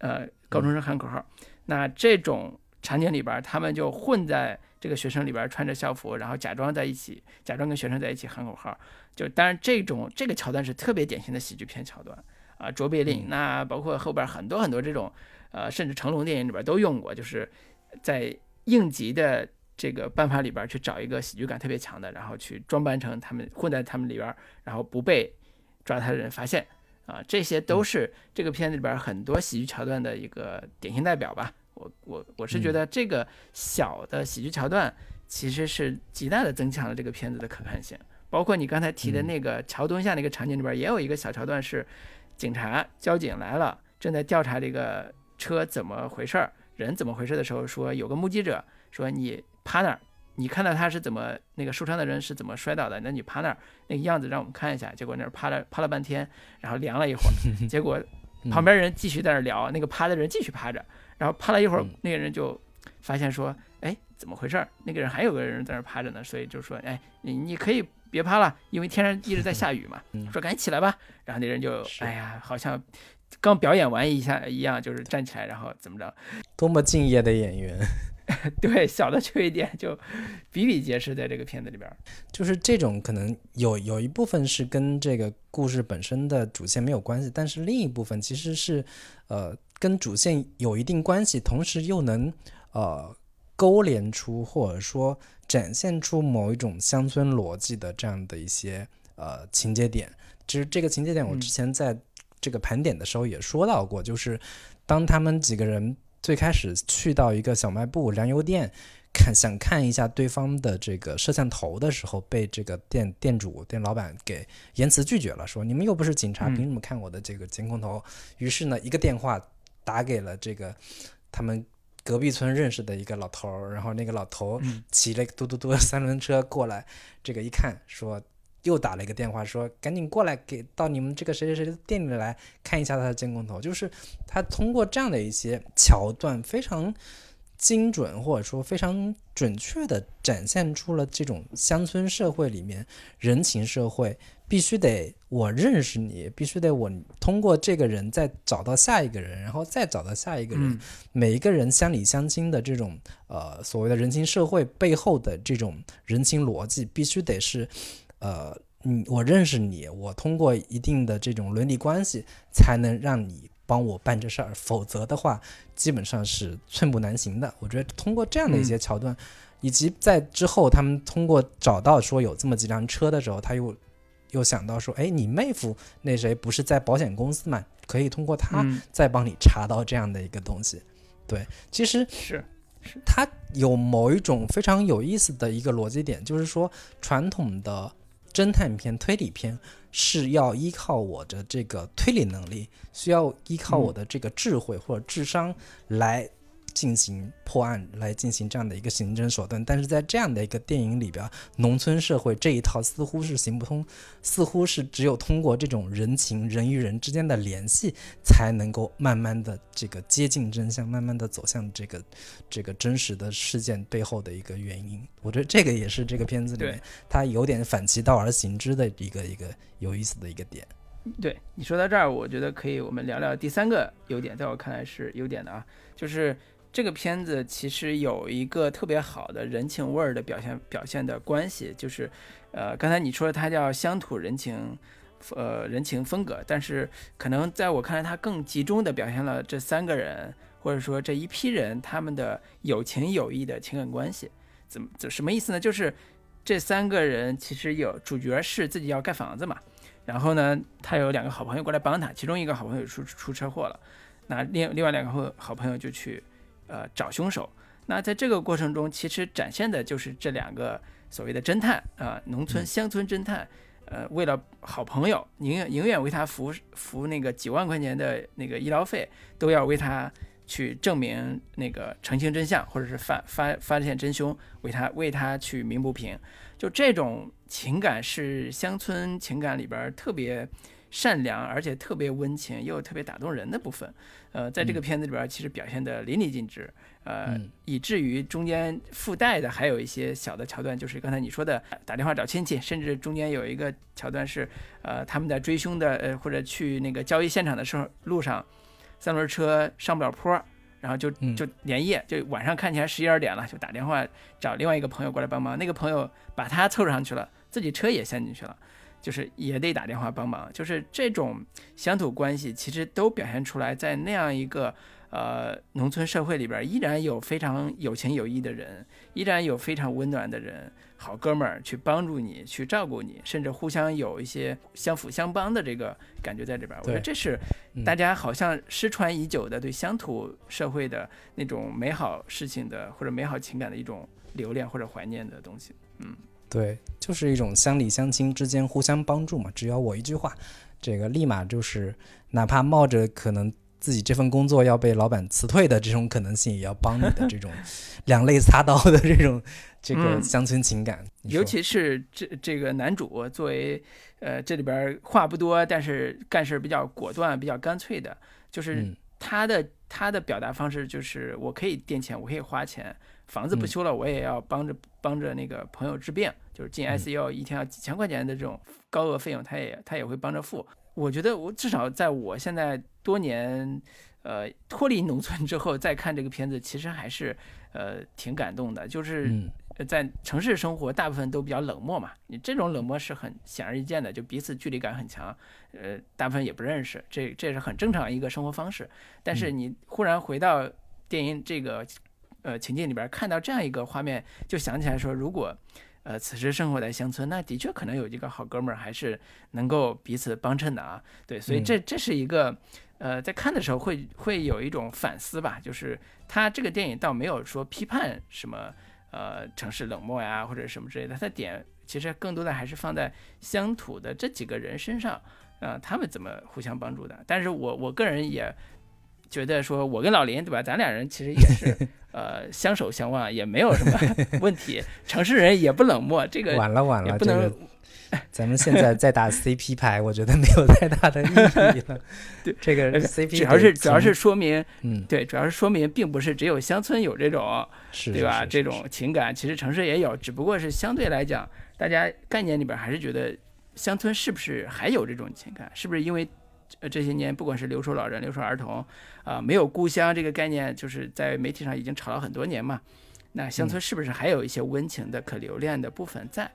呃，高中生喊口号。那这种场景里边，他们就混在这个学生里边，穿着校服，然后假装在一起，假装跟学生在一起喊口号。就当然，这种这个桥段是特别典型的喜剧片桥段啊，卓别林，那包括后边很多很多这种，呃，甚至成龙电影里边都用过，就是在应急的。这个办法里边去找一个喜剧感特别强的，然后去装扮成他们混在他们里边，然后不被抓他的人发现啊，这些都是这个片子里边很多喜剧桥段的一个典型代表吧。我我我是觉得这个小的喜剧桥段其实是极大的增强了这个片子的可看性。包括你刚才提的那个桥墩下那个场景里边也有一个小桥段是警察交警来了，正在调查这个车怎么回事儿，人怎么回事的时候，说有个目击者说你。趴那儿，你看到他是怎么那个受伤的人是怎么摔倒的？那你趴那儿那个样子让我们看一下。结果那儿趴了趴了半天，然后凉了一会儿。结果旁边人继续在那儿聊，那个趴的人继续趴着。然后趴了一会儿，那个人就发现说：“哎，怎么回事？那个人还有个人在那儿趴着呢。”所以就说：“哎，你你可以别趴了，因为天上一直在下雨嘛。”说：“赶紧起来吧。”然后那人就哎呀，好像刚表演完一下一样，就是站起来，然后怎么着？多么敬业的演员。对，小的缺一点就比比皆是，在这个片子里边，就是这种可能有有一部分是跟这个故事本身的主线没有关系，但是另一部分其实是呃跟主线有一定关系，同时又能呃勾连出或者说展现出某一种乡村逻辑的这样的一些呃情节点。其实这个情节点我之前在这个盘点的时候也说到过，就是当他们几个人。最开始去到一个小卖部、粮油店，看想看一下对方的这个摄像头的时候，被这个店店主、店老板给言辞拒绝了，说你们又不是警察，凭什么看我的这个监控头？于是呢，一个电话打给了这个他们隔壁村认识的一个老头儿，然后那个老头骑了个嘟嘟嘟的三轮车过来，这个一看说。又打了一个电话说赶紧过来给到你们这个谁谁谁的店里来看一下他的监控头，就是他通过这样的一些桥段非常。精准或者说非常准确的展现出了这种乡村社会里面人情社会，必须得我认识你，必须得我通过这个人再找到下一个人，然后再找到下一个人，每一个人乡里乡亲的这种呃所谓的人情社会背后的这种人情逻辑，必须得是呃你我认识你，我通过一定的这种伦理关系才能让你。帮我办这事儿，否则的话，基本上是寸步难行的。我觉得通过这样的一些桥段，以及在之后他们通过找到说有这么几辆车的时候，他又又想到说，哎，你妹夫那谁不是在保险公司嘛？可以通过他再帮你查到这样的一个东西。对，其实是是，他有某一种非常有意思的一个逻辑点，就是说传统的。侦探片、推理片是要依靠我的这个推理能力，需要依靠我的这个智慧或者智商来。进行破案来进行这样的一个刑侦手段，但是在这样的一个电影里边，农村社会这一套似乎是行不通，似乎是只有通过这种人情人与人之间的联系，才能够慢慢的这个接近真相，慢慢的走向这个这个真实的事件背后的一个原因。我觉得这个也是这个片子里面它有点反其道而行之的一个一个有意思的一个点。对你说到这儿，我觉得可以我们聊聊第三个优点，在我看来是优点的啊，就是。这个片子其实有一个特别好的人情味儿的表现，表现的关系就是，呃，刚才你说它叫乡土人情，呃，人情风格，但是可能在我看来，它更集中的表现了这三个人或者说这一批人他们的有情有义的情感关系。怎么怎什么意思呢？就是这三个人其实有主角是自己要盖房子嘛，然后呢，他有两个好朋友过来帮他，其中一个好朋友出出车祸了，那另另外两个好朋友就去。呃，找凶手。那在这个过程中，其实展现的就是这两个所谓的侦探啊，农村乡村侦探。呃，为了好朋友，宁愿宁愿为他付付那个几万块钱的那个医疗费，都要为他去证明那个澄清真相，或者是发发发现真凶，为他为他去鸣不平。就这种情感是乡村情感里边特别。善良而且特别温情又特别打动人的部分，呃，在这个片子里边其实表现的淋漓尽致，呃，以至于中间附带的还有一些小的桥段，就是刚才你说的打电话找亲戚，甚至中间有一个桥段是，呃，他们在追凶的，呃，或者去那个交易现场的时候，路上三轮车上不了坡，然后就就连夜就晚上看起来十一二点了，就打电话找另外一个朋友过来帮忙，那个朋友把他凑上去了，自己车也陷进去了。就是也得打电话帮忙，就是这种乡土关系，其实都表现出来，在那样一个呃农村社会里边，依然有非常有情有义的人，依然有非常温暖的人，好哥们儿去帮助你，去照顾你，甚至互相有一些相辅相帮的这个感觉在这边。我觉得这是大家好像失传已久的对乡土社会的那种美好事情的或者美好情感的一种留恋或者怀念的东西。嗯。对，就是一种乡里乡亲之间互相帮助嘛。只要我一句话，这个立马就是，哪怕冒着可能自己这份工作要被老板辞退的这种可能性，也要帮你的这种 两肋插刀的这种这个乡村情感。尤其是这这个男主作为呃这里边话不多，但是干事比较果断、比较干脆的，就是他的他的表达方式就是我可以垫钱，我可以花钱。房子不修了，我也要帮着帮着那个朋友治病，就是进 ICU 一天要几千块钱的这种高额费用，他也他也会帮着付。我觉得我至少在我现在多年呃脱离农村之后再看这个片子，其实还是呃挺感动的。就是在城市生活，大部分都比较冷漠嘛，你这种冷漠是很显而易见的，就彼此距离感很强，呃，大部分也不认识，这这是很正常一个生活方式。但是你忽然回到电影这个。呃，情境里边看到这样一个画面，就想起来说，如果，呃，此时生活在乡村，那的确可能有一个好哥们儿，还是能够彼此帮衬的啊。对，所以这这是一个，呃，在看的时候会会有一种反思吧，就是他这个电影倒没有说批判什么，呃，城市冷漠呀或者什么之类的，他点其实更多的还是放在乡土的这几个人身上，啊，他们怎么互相帮助的。但是我我个人也。觉得说我跟老林对吧，咱俩人其实也是 呃相守相望，也没有什么 问题。城市人也不冷漠，这个晚了晚了，不能。咱们现在在打 CP 牌，我觉得没有太大的意义了。对，这个 CP 主要是主要是说明，嗯，对，主要是说明，并不是只有乡村有这种，是对吧？这种情感，其实城市也有，只不过是相对来讲，大家概念里边还是觉得乡村是不是还有这种情感？是不是因为呃这些年不管是留守老人、留守儿童啊，没有故乡这个概念，就是在媒体上已经炒了很多年嘛？那乡村是不是还有一些温情的、可留恋的部分在？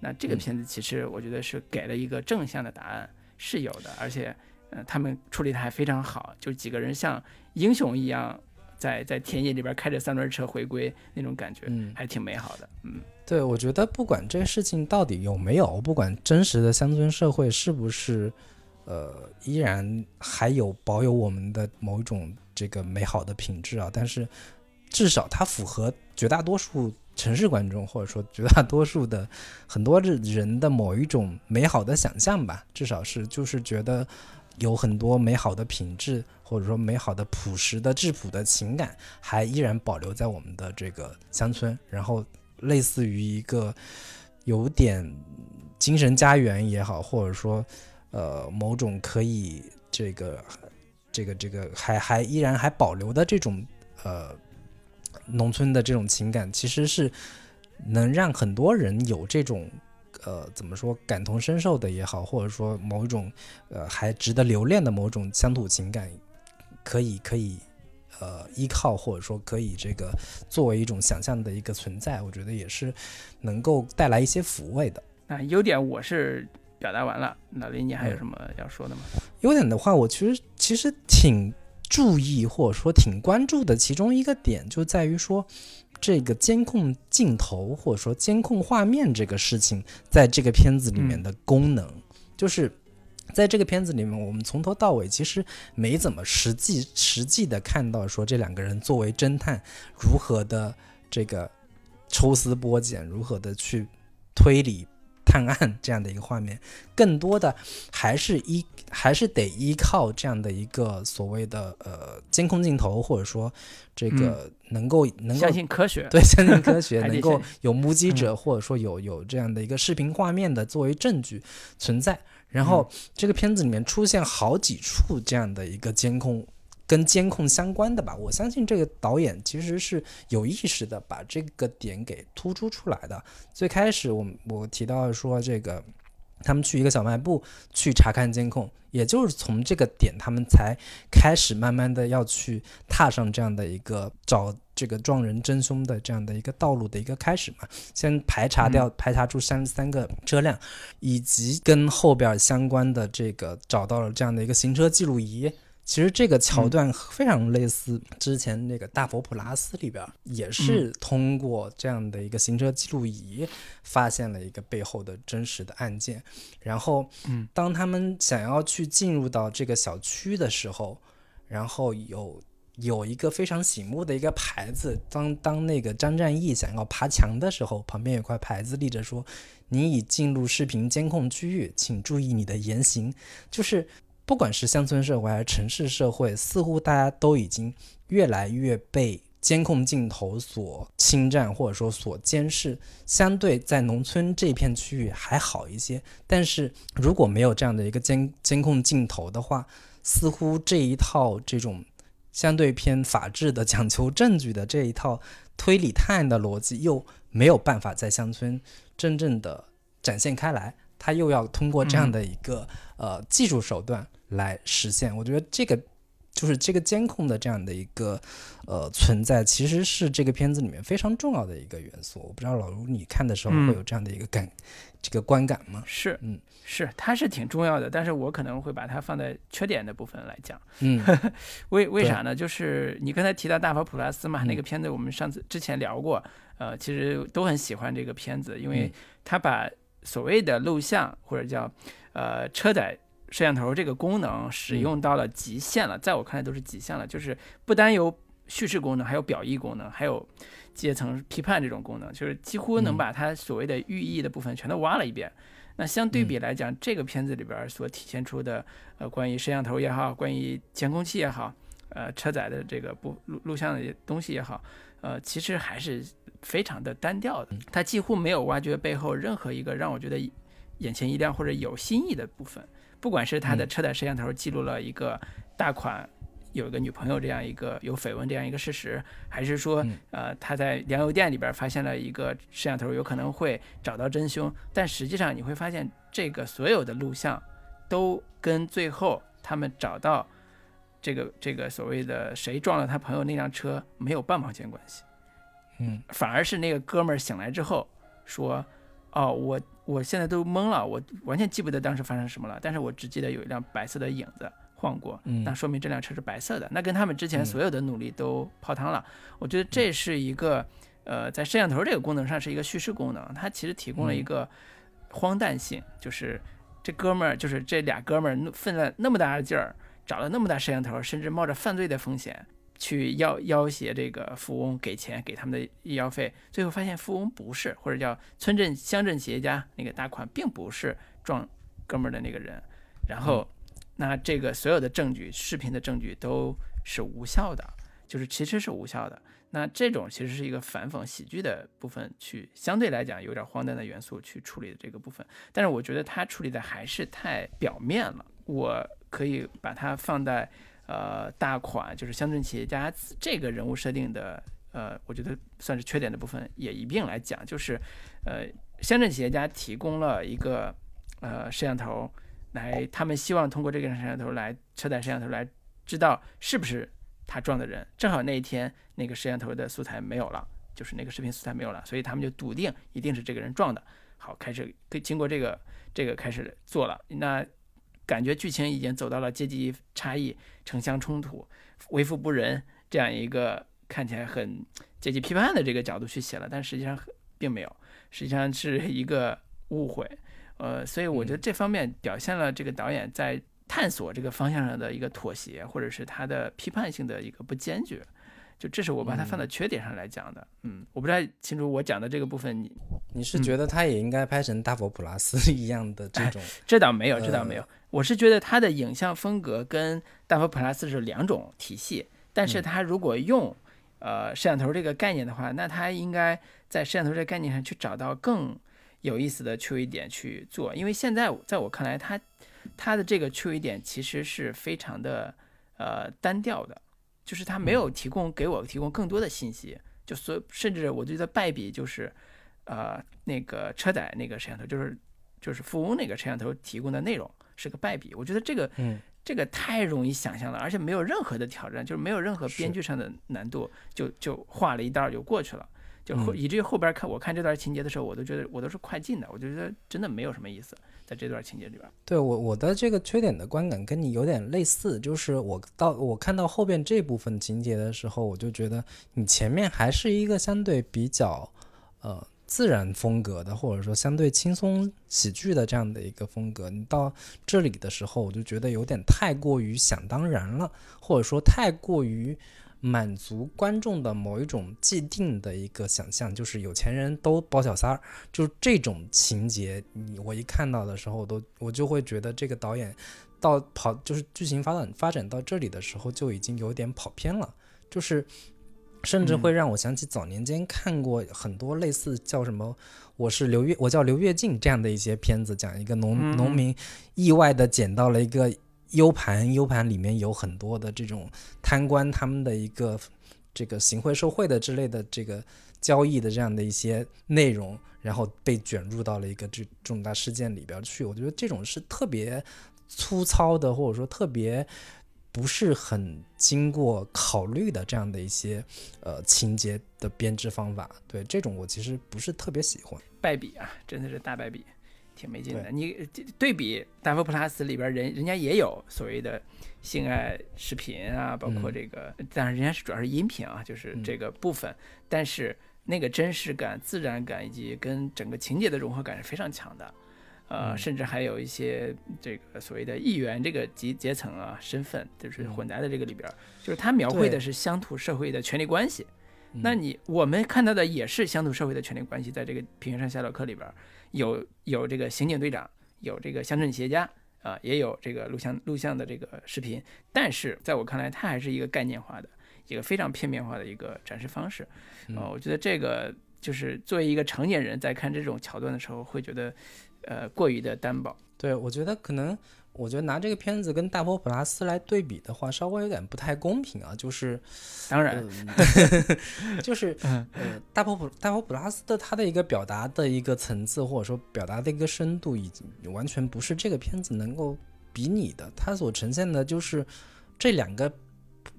那这个片子其实我觉得是给了一个正向的答案，是有的，而且，呃，他们处理的还非常好，就几个人像英雄一样，在在田野里边开着三轮车回归那种感觉，嗯，还挺美好的，嗯，对，我觉得不管这个事情到底有没有，不管真实的乡村社会是不是，呃，依然还有保有我们的某一种这个美好的品质啊，但是至少它符合绝大多数。城市观众，或者说绝大多数的很多人的某一种美好的想象吧，至少是就是觉得有很多美好的品质，或者说美好的朴实的质朴的情感，还依然保留在我们的这个乡村，然后类似于一个有点精神家园也好，或者说呃某种可以这个这个这个还还依然还保留的这种呃。农村的这种情感，其实是能让很多人有这种，呃，怎么说感同身受的也好，或者说某一种，呃，还值得留恋的某种乡土情感，可以可以，呃，依靠或者说可以这个作为一种想象的一个存在，我觉得也是能够带来一些抚慰的。那优点我是表达完了，老林，你还有什么要说的吗？优点的话，我其实其实挺。注意或者说挺关注的其中一个点就在于说，这个监控镜头或者说监控画面这个事情，在这个片子里面的功能，就是在这个片子里面，我们从头到尾其实没怎么实际实际的看到说这两个人作为侦探如何的这个抽丝剥茧，如何的去推理。探案这样的一个画面，更多的还是依还是得依靠这样的一个所谓的呃监控镜头，或者说这个能够能够相信科学，对相信科 学，能够有目击者或者说有有这样的一个视频画面的作为证据存在。然后这个片子里面出现好几处这样的一个监控。跟监控相关的吧，我相信这个导演其实是有意识的把这个点给突出出来的。最开始我我提到说这个，他们去一个小卖部去查看监控，也就是从这个点他们才开始慢慢的要去踏上这样的一个找这个撞人真凶的这样的一个道路的一个开始嘛。先排查掉排查出三三个车辆，以及跟后边相关的这个找到了这样的一个行车记录仪。其实这个桥段非常类似之前那个《大佛普拉斯》里边，也是通过这样的一个行车记录仪发现了一个背后的真实的案件。然后，当他们想要去进入到这个小区的时候，然后有有一个非常醒目的一个牌子，当当那个张战义想要爬墙的时候，旁边有块牌子立着说：“你已进入视频监控区域，请注意你的言行。”就是。不管是乡村社会还是城市社会，似乎大家都已经越来越被监控镜头所侵占，或者说所监视。相对在农村这片区域还好一些，但是如果没有这样的一个监监控镜头的话，似乎这一套这种相对偏法治的、讲求证据的这一套推理探案的逻辑，又没有办法在乡村真正的展现开来。他又要通过这样的一个呃技术手段。来实现，我觉得这个就是这个监控的这样的一个呃存在，其实是这个片子里面非常重要的一个元素。我不知道老卢你看的时候会有这样的一个感，这个观感吗？是，嗯，是，它是挺重要的，但是我可能会把它放在缺点的部分来讲。嗯，为为啥呢？就是你刚才提到大佛普拉斯嘛，那个片子我们上次之前聊过，呃，其实都很喜欢这个片子，因为他把所谓的录像或者叫呃车载。摄像头这个功能使用到了极限了，在我看来都是极限了。就是不单有叙事功能，还有表意功能，还有阶层批判这种功能，就是几乎能把它所谓的寓意的部分全都挖了一遍。那相对比来讲，这个片子里边所体现出的，呃，关于摄像头也好，关于监控器也好，呃车载的这个不录录像的东西也好，呃，其实还是非常的单调的，它几乎没有挖掘背后任何一个让我觉得眼前一亮或者有新意的部分。不管是他的车载摄像头记录了一个大款有一个女朋友这样一个有绯闻这样一个事实，还是说呃他在粮油店里边发现了一个摄像头有可能会找到真凶，但实际上你会发现这个所有的录像都跟最后他们找到。这个这个所谓的谁撞了他朋友那辆车没有半毛钱关系，嗯，反而是那个哥们儿醒来之后说，哦，我我现在都懵了，我完全记不得当时发生什么了，但是我只记得有一辆白色的影子晃过，那说明这辆车是白色的，那跟他们之前所有的努力都泡汤了。我觉得这是一个呃，在摄像头这个功能上是一个叙事功能，它其实提供了一个荒诞性，就是这哥们儿就是这俩哥们儿费了那么大的劲儿。找了那么大摄像头，甚至冒着犯罪的风险去要要挟这个富翁给钱给他们的医药费，最后发现富翁不是，或者叫村镇乡镇企业家那个大款并不是撞哥们儿的那个人，然后那这个所有的证据、视频的证据都是无效的，就是其实是无效的。那这种其实是一个反讽喜剧的部分，去相对来讲有点荒诞的元素去处理的这个部分，但是我觉得他处理的还是太表面了，我。可以把它放在，呃，大款就是乡镇企业家这个人物设定的，呃，我觉得算是缺点的部分也一并来讲，就是，呃，乡镇企业家提供了一个，呃，摄像头，来，他们希望通过这个摄像头来车载摄像头来知道是不是他撞的人，正好那一天那个摄像头的素材没有了，就是那个视频素材没有了，所以他们就笃定一定是这个人撞的。好，开始可以经过这个这个开始做了，那。感觉剧情已经走到了阶级差异、城乡冲突、为富不仁这样一个看起来很阶级批判的这个角度去写了，但实际上并没有，实际上是一个误会。呃，所以我觉得这方面表现了这个导演在探索这个方向上的一个妥协，或者是他的批判性的一个不坚决。就这是我把它放到缺点上来讲的。嗯，我不太清楚我讲的这个部分，你你是觉得他也应该拍成大佛普拉斯 一样的这种？这倒没有，这倒没有。我是觉得它的影像风格跟大佛普拉斯是两种体系，但是它如果用呃摄像头这个概念的话，那它应该在摄像头这个概念上去找到更有意思的趣味点去做，因为现在在我看来，它它的这个趣味点其实是非常的呃单调的，就是他没有提供给我提供更多的信息，就所甚至我觉得败笔就是呃那个车载那个摄像头，就是就是富翁那个摄像头提供的内容。是个败笔，我觉得这个，嗯，这个太容易想象了，而且没有任何的挑战，就是没有任何编剧上的难度，就就画了一道就过去了，就后以至于后边看我看这段情节的时候，我都觉得我都是快进的，我就觉得真的没有什么意思，在这段情节里边。对我我的这个缺点的观感跟你有点类似，就是我到我看到后边这部分情节的时候，我就觉得你前面还是一个相对比较，呃。自然风格的，或者说相对轻松喜剧的这样的一个风格，你到这里的时候，我就觉得有点太过于想当然了，或者说太过于满足观众的某一种既定的一个想象，就是有钱人都包小三儿，就这种情节，你我一看到的时候，都我就会觉得这个导演到跑就是剧情发展发展到这里的时候，就已经有点跑偏了，就是。甚至会让我想起早年间看过很多类似叫什么“我是刘月，我叫刘跃进”这样的一些片子，讲一个农农民意外的捡到了一个 U 盘，U 盘里面有很多的这种贪官他们的一个这个行贿受贿的之类的这个交易的这样的一些内容，然后被卷入到了一个这重大事件里边去。我觉得这种是特别粗糙的，或者说特别。不是很经过考虑的这样的一些呃情节的编织方法，对这种我其实不是特别喜欢。败笔啊，真的是大败笔，挺没劲的。你对比《大佛普拉斯》里边人，人家也有所谓的性爱视频啊，包括这个，当然人家是主要是音频啊，就是这个部分，但是那个真实感、自然感以及跟整个情节的融合感是非常强的。呃，甚至还有一些这个所谓的议员这个级阶层啊身份，就是混在的这个里边，就是他描绘的是乡土社会的权力关系。那你我们看到的也是乡土社会的权力关系，在这个《平原上夏洛克》里边，有有这个刑警队长，有这个乡镇企业家，啊，也有这个录像录像的这个视频，但是在我看来，它还是一个概念化的一个非常片面化的一个展示方式。啊，我觉得这个就是作为一个成年人在看这种桥段的时候，会觉得呃过于的单薄。对，我觉得可能。我觉得拿这个片子跟《大佛普拉斯》来对比的话，稍微有点不太公平啊。就是，当然，就是呃，大佛普大佛普拉斯的它的一个表达的一个层次，或者说表达的一个深度，已经完全不是这个片子能够比拟的。它所呈现的就是这两个，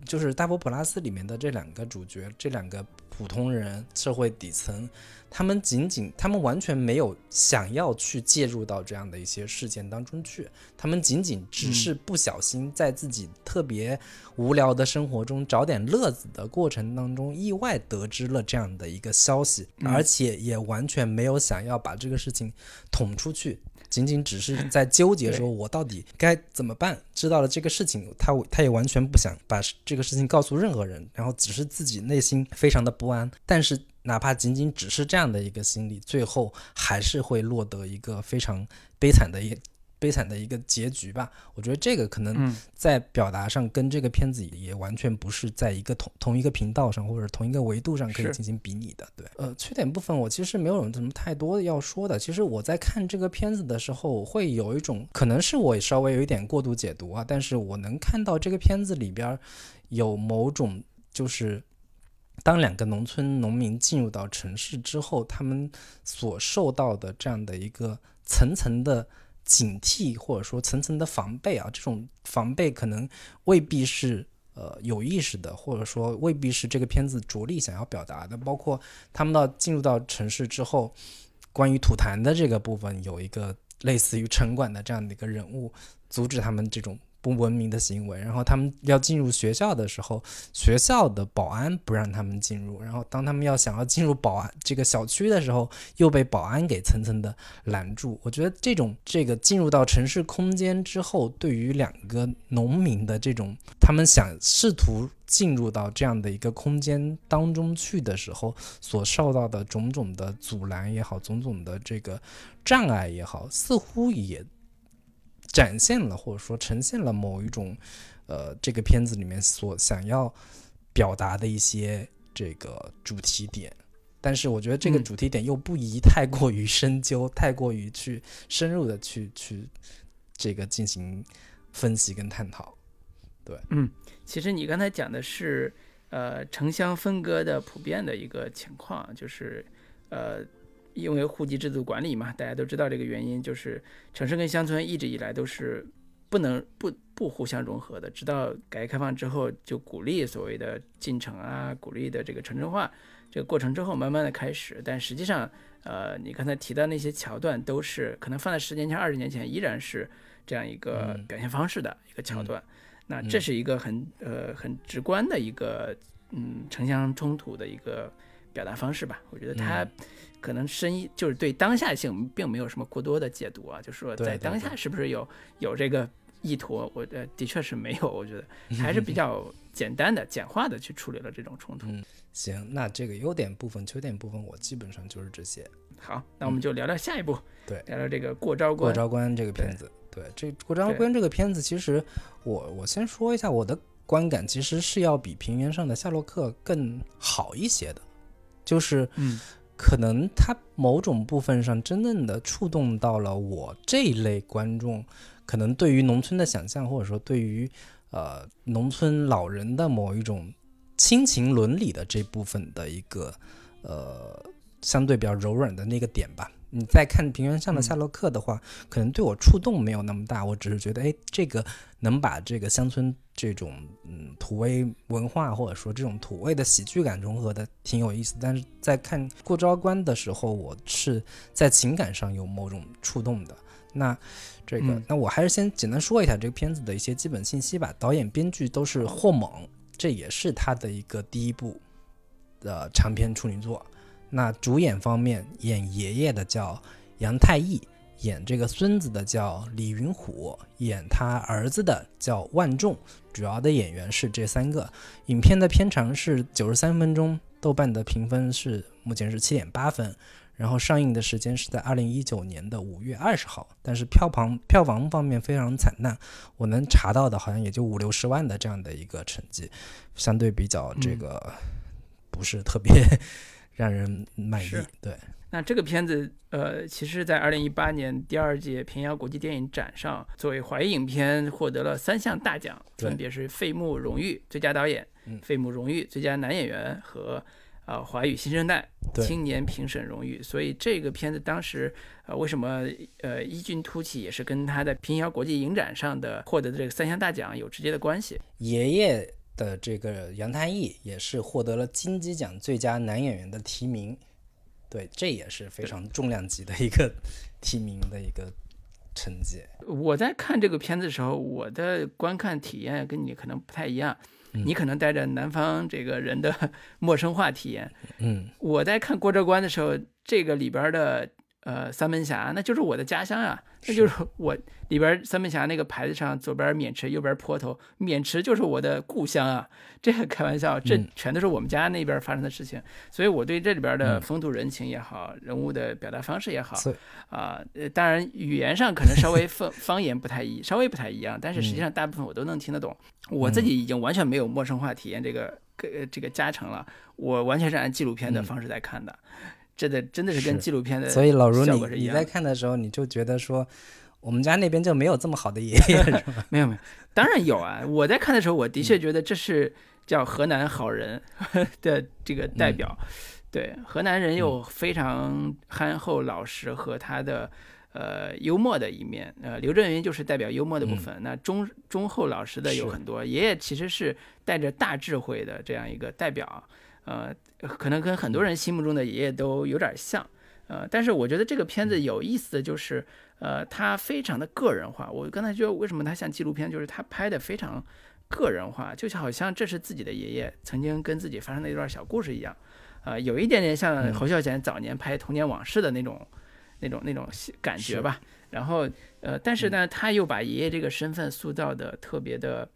就是大佛普拉斯里面的这两个主角，这两个普通人，社会底层。他们仅仅，他们完全没有想要去介入到这样的一些事件当中去，他们仅仅只是不小心在自己特别无聊的生活中找点乐子的过程当中，意外得知了这样的一个消息，而且也完全没有想要把这个事情捅出去。仅仅只是在纠结，说我到底该怎么办？知道了这个事情，他他也完全不想把这个事情告诉任何人，然后只是自己内心非常的不安。但是哪怕仅仅只是这样的一个心理，最后还是会落得一个非常悲惨的一。悲惨的一个结局吧，我觉得这个可能在表达上跟这个片子也完全不是在一个同同一个频道上或者同一个维度上可以进行比拟的。对，呃，缺点部分我其实没有什么太多的要说的。其实我在看这个片子的时候，会有一种可能是我稍微有一点过度解读啊，但是我能看到这个片子里边有某种就是当两个农村农民进入到城市之后，他们所受到的这样的一个层层的。警惕或者说层层的防备啊，这种防备可能未必是呃有意识的，或者说未必是这个片子着力想要表达的。包括他们到进入到城市之后，关于吐痰的这个部分，有一个类似于城管的这样的一个人物，阻止他们这种。不文明的行为，然后他们要进入学校的时候，学校的保安不让他们进入，然后当他们要想要进入保安这个小区的时候，又被保安给层层的拦住。我觉得这种这个进入到城市空间之后，对于两个农民的这种他们想试图进入到这样的一个空间当中去的时候，所受到的种种的阻拦也好，种种的这个障碍也好，似乎也。展现了或者说呈现了某一种，呃，这个片子里面所想要表达的一些这个主题点，但是我觉得这个主题点又不宜太过于深究，太过于去深入的去去这个进行分析跟探讨。对，嗯，其实你刚才讲的是呃城乡分割的普遍的一个情况，就是呃。因为户籍制度管理嘛，大家都知道这个原因，就是城市跟乡村一直以来都是不能不不互相融合的。直到改革开放之后，就鼓励所谓的进城啊，鼓励的这个城镇化这个过程之后，慢慢的开始。但实际上，呃，你刚才提到那些桥段，都是可能放在十年前、二十年前依然是这样一个表现方式的一个桥段。那这是一个很呃很直观的一个嗯城乡冲突的一个表达方式吧？我觉得它。可能深意就是对当下性并没有什么过多的解读啊，就是说在当下是不是有有这个意图？我呃的确是没有，我觉得 还是比较简单的、简化的去处理了这种冲突。嗯行，那这个优点部分、缺点部分，我基本上就是这些。好，那我们就聊聊下一步，对，聊聊这个过招关。过招关这个片子，对，这过招关这个片子，其实我我先说一下我的观感，其实是要比平原上的夏洛克更好一些的，就是嗯。可能它某种部分上真正的触动到了我这一类观众，可能对于农村的想象，或者说对于呃农村老人的某一种亲情伦理的这部分的一个呃相对比较柔软的那个点吧。你再看平原上的夏洛克的话，可能对我触动没有那么大，我只是觉得，哎，这个能把这个乡村这种嗯土味文化或者说这种土味的喜剧感融合的挺有意思。但是在看过招关的时候，我是在情感上有某种触动的。那这个，那我还是先简单说一下这个片子的一些基本信息吧。导演、编剧都是霍猛，这也是他的一个第一部的长篇处女作。那主演方面，演爷爷的叫杨太义，演这个孙子的叫李云虎，演他儿子的叫万众。主要的演员是这三个。影片的片长是九十三分钟，豆瓣的评分是目前是七点八分。然后上映的时间是在二零一九年的五月二十号，但是票房票房方面非常惨淡，我能查到的好像也就五六十万的这样的一个成绩，相对比较这个不是特别让人满意。对，那这个片子，呃，其实，在二零一八年第二届平遥国际电影展上，作为华语影片获得了三项大奖，分别是费穆荣誉最佳导演、嗯费穆荣誉最佳男演员和呃华语新生代青年评审荣誉。所以这个片子当时，呃，为什么呃异军突起，也是跟他在平遥国际影展上的获得的这个三项大奖有直接的关系。爷爷的这个杨太义也是获得了金鸡奖最佳男演员的提名，对，这也是非常重量级的一个 提名的一个成绩。我在看这个片子的时候，我的观看体验跟你可能不太一样。嗯你可能带着南方这个人的 陌生化体验。嗯，我在看郭哲观的时候，这个里边的呃三门峡，那就是我的家乡啊，那就是我里边三门峡那个牌子上左边渑池，右边坡头，渑池就是我的故乡啊。这个开玩笑，这嗯。全都是我们家那边发生的事情，所以我对这里边的嗯。风土人情也好，人物的表达方式也好，啊，呃，当然语言上可能稍微方方言不太一，稍微不太一样，但是嗯实际上大部分我都能听得懂。我自己已经完全没有陌生化体验这个呃这个加成了，我完全是按纪录片的嗯。方式在看的，这的真的是跟纪录片的所以老如你你在。看的时候，你就觉得说，我们家那边就没有这么好的爷爷，是吧？没有没有，当然有啊！我在看的时候，我的嗯确觉得这是叫河南好人的这个代表。嗯对，河南人有非常憨厚老实和他的呃幽默的一面。呃，刘震云就是代表幽默的部分。那忠忠厚老实的有很多，爷爷其实是带着大智慧的这样一个代表。呃，可能跟很多人心目中的爷爷都有点像。呃，但是我觉得这个片嗯子有意思的就是，呃，它非常的个人化。我刚才就为什么它像纪录片，就是它拍的非常个人化，就好像这是自己的爷爷曾经跟自己发生的一段小故事一样。呃，有一点点像嗯侯孝贤早年拍童年往事的那种、那种、那种感觉吧。然后，呃，但是呢，他又把爷爷这个身份塑造的特别的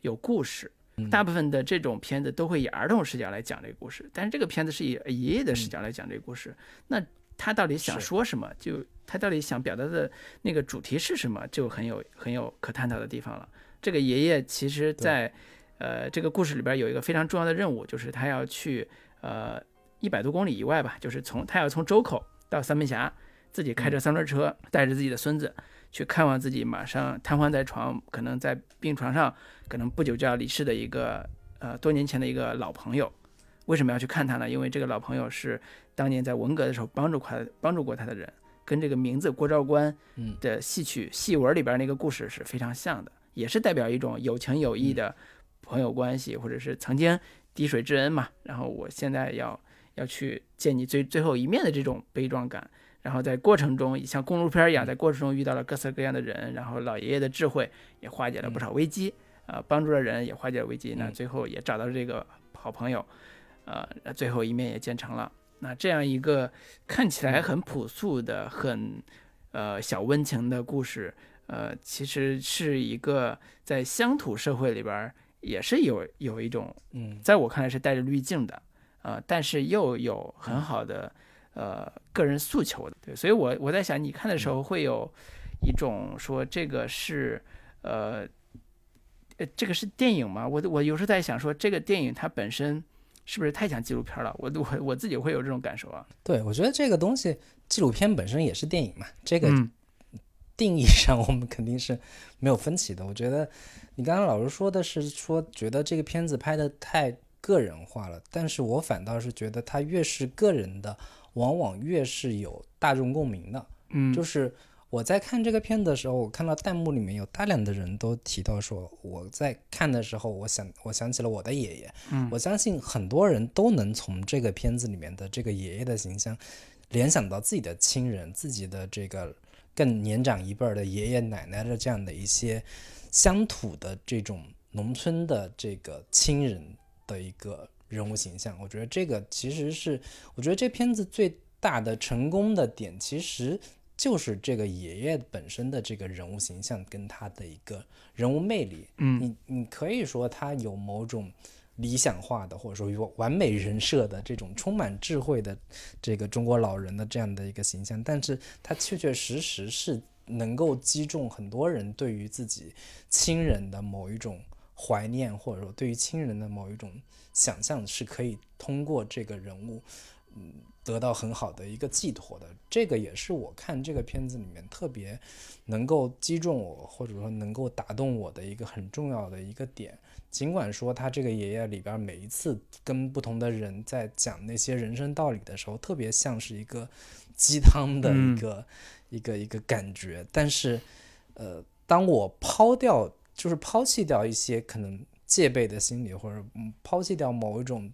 有故事。大部分的这种片子都会以儿童视角来讲这个故事，但是这个片子是以爷爷的视角来讲这个故事。那他到底想说什么？就他到底想表达的那个主题是什么？就很有很有可探讨的地方了。这个爷爷其实在，呃这个故事里边有一个非常重要的任务，就是他要去呃一百多公里以外吧，就是从他要从周口到三门峡，自己开着三轮车，带着自己的孙子去看望自己马上瘫痪在床，可能在病床上，可能不久就要离世的一个呃多年前的一个老朋友。为什么要去看他呢？因为这个老朋友是当年在文革的时候帮助他帮助过他的人，跟这个名字郭兆官嗯的戏曲戏文里边那个故事是非常像的，也是代表一种有情有义的朋友关系，或者是曾经滴水之恩嘛。然后我现在要要去见你最最后一面的这种悲壮感。然后在过程中，像公路片一样，在过程中遇到了各色各样的人，然后老爷爷的智慧也化解了不少危机，啊、帮助了人，也化解了危机。那嗯。最后也找到了这个好朋友，呃，那最后一面也见成了。那这样一个看起来很朴素的、很呃小温情的故事，呃，其实是一个在乡土社会里边儿也是有有一种嗯。在我看来是带着滤镜的，呃，但是又有很好的呃个人诉求的，对，所以我我在想，你看的时候会有一种说这个是呃呃这个是电影吗？我我有时候在想说，这个电影它本身是不是太像纪录片了？我我我自己会有这种感受啊。对，我觉得这个东西，纪录片本身也是电影嘛，这个嗯定义上我们肯定是没有分歧的。我觉得你刚刚老师说的是说觉得这个片子拍的太个人化了，但是我反倒是觉得它越是个人的，往往越是有大众共鸣的。嗯，就是我在看这个片的时候，我看到弹幕里面有大量的人都提到说，我在看的时候，我想我想起了我的爷爷。嗯我相信很多人都能从这个片子里面的这个爷爷的形象，联想到自己的亲人、自己的这个更年长一辈儿的爷爷奶奶的这样的一些乡土的这种农村的这个亲人的一个人物形象。我觉得这个其实是，我觉得这片子最大的成功的点，其实就是这个爷爷本身的这个人物形象跟他的一个人物魅力。嗯你你可以说他有某种理想化的或者说完美人设的这种充满智慧的这个中国老人的这样的一个形象，但是他确确实实是能够击中很多人对于自己亲人的某一种怀念，或者说对于亲人的某一种想象，是可以通过这个人物，嗯。得到很好的一个寄托的，这个也是我看这个片子里面特别能够击中我，或者说能够打动我的一个很重要的一个点。尽管说他这个爷爷里边每一次跟不同的人在讲那些人生道理的时候，特别像是一个鸡汤的一个一个一个感觉，但是，呃，当我抛掉，就是抛弃掉一些可能戒备的心理，或者抛弃掉某一种。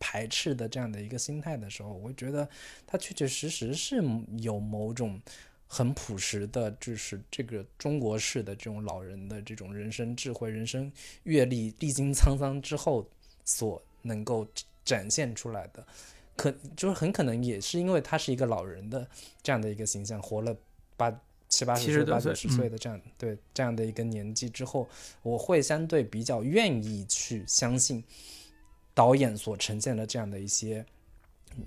排斥的这样的一个心态的时候，我觉得他确确实实是有某种很朴实的，就是这个中国式的这种老人的这种人生智慧、人生阅历、历经沧桑之后所能够展现出来的，可就是很可能也是因为他是一个老人的这样的一个形象，活了八七八十岁、八九十岁的这样对这样的一个年纪之后，我会相对比较愿意去相信。导演所呈现的这样的一些，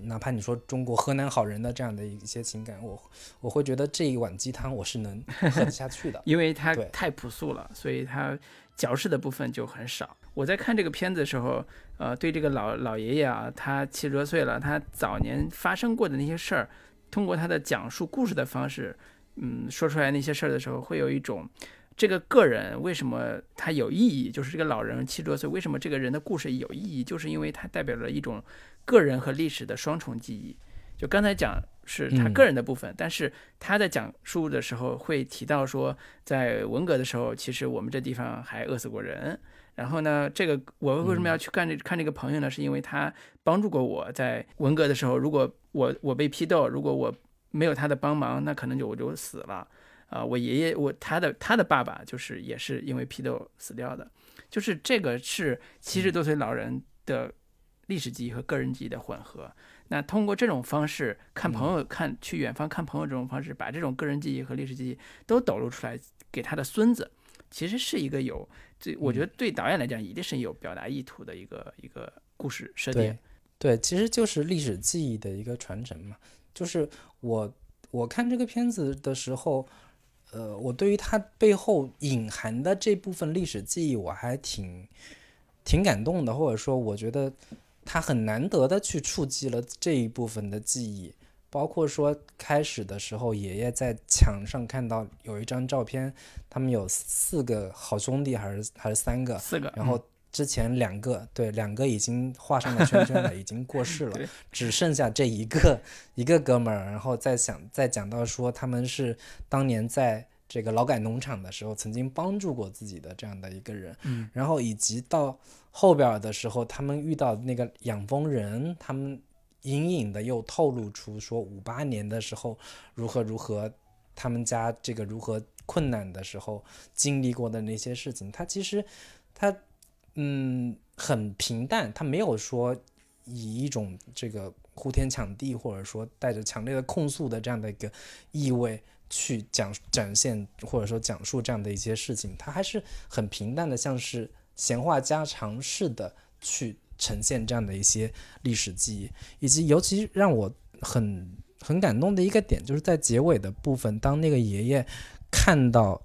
哪怕你说中国河南好人的这样的一些情感，我我会觉得这一碗鸡汤我是能喝得下去的，因为它太朴素了，所以它嚼饰的部分就很少。我在看这个片子的时候，呃，对这个老老爷爷啊，他七十多岁了，他早年发生过的那些事儿，通过他的讲述故事的方式，嗯，说出来那些事儿的时候，会有一种。这个个人为什么他有意义？就是这个老人七十多岁，为什么这个人的故事有意义？就是因为他代表了一种个人和历史的双重记忆。就刚才讲是他个人的部分，但是他在讲述的时候会提到说，在文革的时候，其实我们这地方还饿死过人。然后呢，这个我为什么要去干这看这个朋友呢？是因为他帮助过我在文革的时候，如果我我被批斗，如果我没有他的帮忙，那可能就我就死了。啊，我爷爷，我他的他的爸爸就是也是因为批斗死掉的，就是这个是七十多岁老人的历史记忆和个人记忆的混合。那通过这种方式看朋友，看去远方看朋友这种方式，把这种个人记忆和历史记忆都抖露出来给他的孙子，其实是一个有这，我觉得对导演来讲一定是有表达意图的一个一个故事设定。对，其实就是历史记忆的一个传承嘛。就是我我看这个片子的时候。呃，我对于它背后隐含的这部分历史记忆，我还挺挺感动的，或者说，我觉得他很难得的去触及了这一部分的记忆，包括说开始的时候，爷爷在墙上看到有一张照片，他们有四个好兄弟，还是还是三个，四个，然后。之前两个对两个已经画上了圈圈了，已经过世了，只剩下这一个 一个哥们儿。然后再想再讲到说他们是当年在这个劳改农场的时候曾经帮助过自己的这样的一个人，嗯，然后以及到后边的时候，他们遇到那个养蜂人，他们隐隐的又透露出说五八年的时候如何如何，他们家这个如何困难的时候经历过的那些事情，他其实他。嗯，很平淡，他没有说以一种这个呼天抢地，或者说带着强烈的控诉的这样的一个意味去讲展现，或者说讲述这样的一些事情，他还是很平淡的，像是闲话家常似的去呈现这样的一些历史记忆，以及尤其让我很很感动的一个点，就是在结尾的部分，当那个爷爷看到。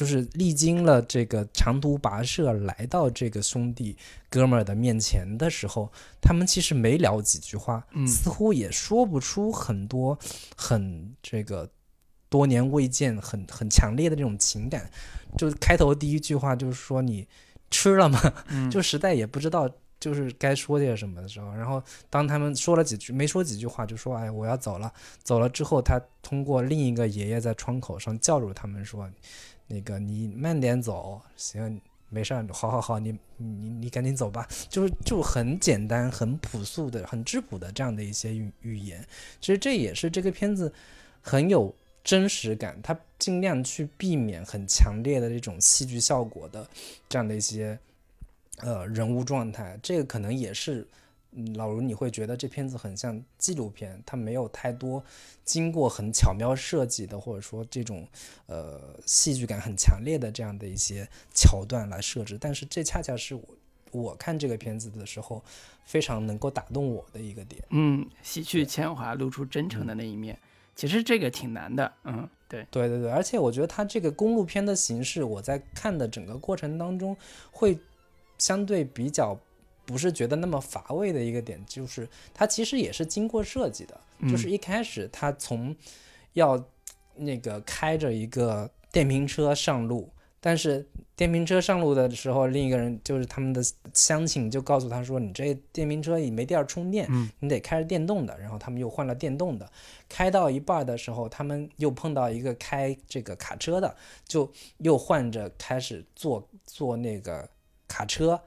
就是历经了这个长途跋涉来到这个兄弟哥们儿的面前的时候，他们其实没聊几句话，似乎也说不出很多很这个多年未见、很很强烈的这种情感。就开头第一句话就是说你吃了吗？就实在也不知道就是该说些什么的时候，然后当他们说了几句，没说几句话就说哎我要走了。走了之后，他通过另一个爷爷在窗口上叫住他们说。那个你慢点走，行，没事儿，好好好，你你你赶紧走吧，就是就很简单、很朴素的、很质朴的这样的一些语语言，其实这也是这个片子很有真实感，他尽量去避免很强烈的这种戏剧效果的这样的一些呃人物状态，这个可能也是。嗯，老卢，你会觉得这片子很像纪录片，它没有太多经过很巧妙设计的，或者说这种呃戏剧感很强烈的这样的一些桥段来设置。但是这恰恰是我我看这个片子的时候非常能够打动我的一个点。嗯，洗去铅华，露出真诚的那一面，其实这个挺难的。嗯，对，对对对，而且我觉得它这个公路片的形式，我在看的整个过程当中会相对比较不是觉得那么乏味的一个点，就是它其实也是经过设计的，就是一开始他从要那个开着一个电瓶车上路。但是电瓶车上路的时候，另一个人就是他们的乡亲就告诉他说：“你这电瓶车也没地儿充电，你得开着电动的。”然后他们又换了电动的，开到一半的时候，他们又碰到一个开这个卡车的，就又换着开始坐坐那个卡车，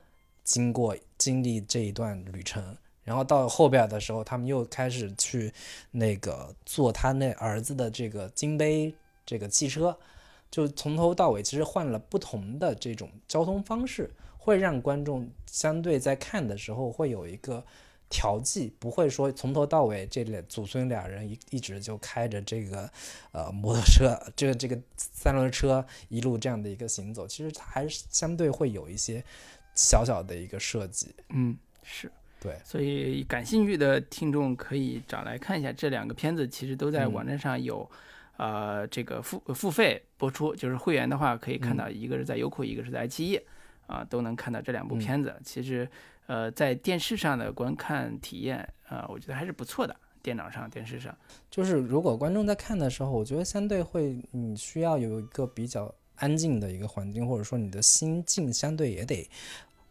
经过经历这一段旅程。然后到后边的时候，他们又开始去那个坐他那儿子的这个金杯这个汽车。就从头到尾，其实换了不同的这种交通方式，会让观众相对在看的时候会有一个调剂，不会说从头到尾这俩祖孙俩人一一直就开着这个呃摩托车，这个这个三轮车一路这样的一个行走，其实它还是相对会有一些小小的一个设计。嗯，是对，所以感兴趣的听众可以找来看一下这两个片子，其实都在网站上有。呃，这个付付费播出，就是会员的话可以看到，一个是在优酷，一个是在爱奇艺，啊，都能看到这两部片子。其实，呃，在电视上的观看体验，啊，我觉得还是不错的。电脑上、电视上，就是如果观众在看的时候，我觉得相对会，你需要有一个比较安静的一个环境，或者说你的心境相对也得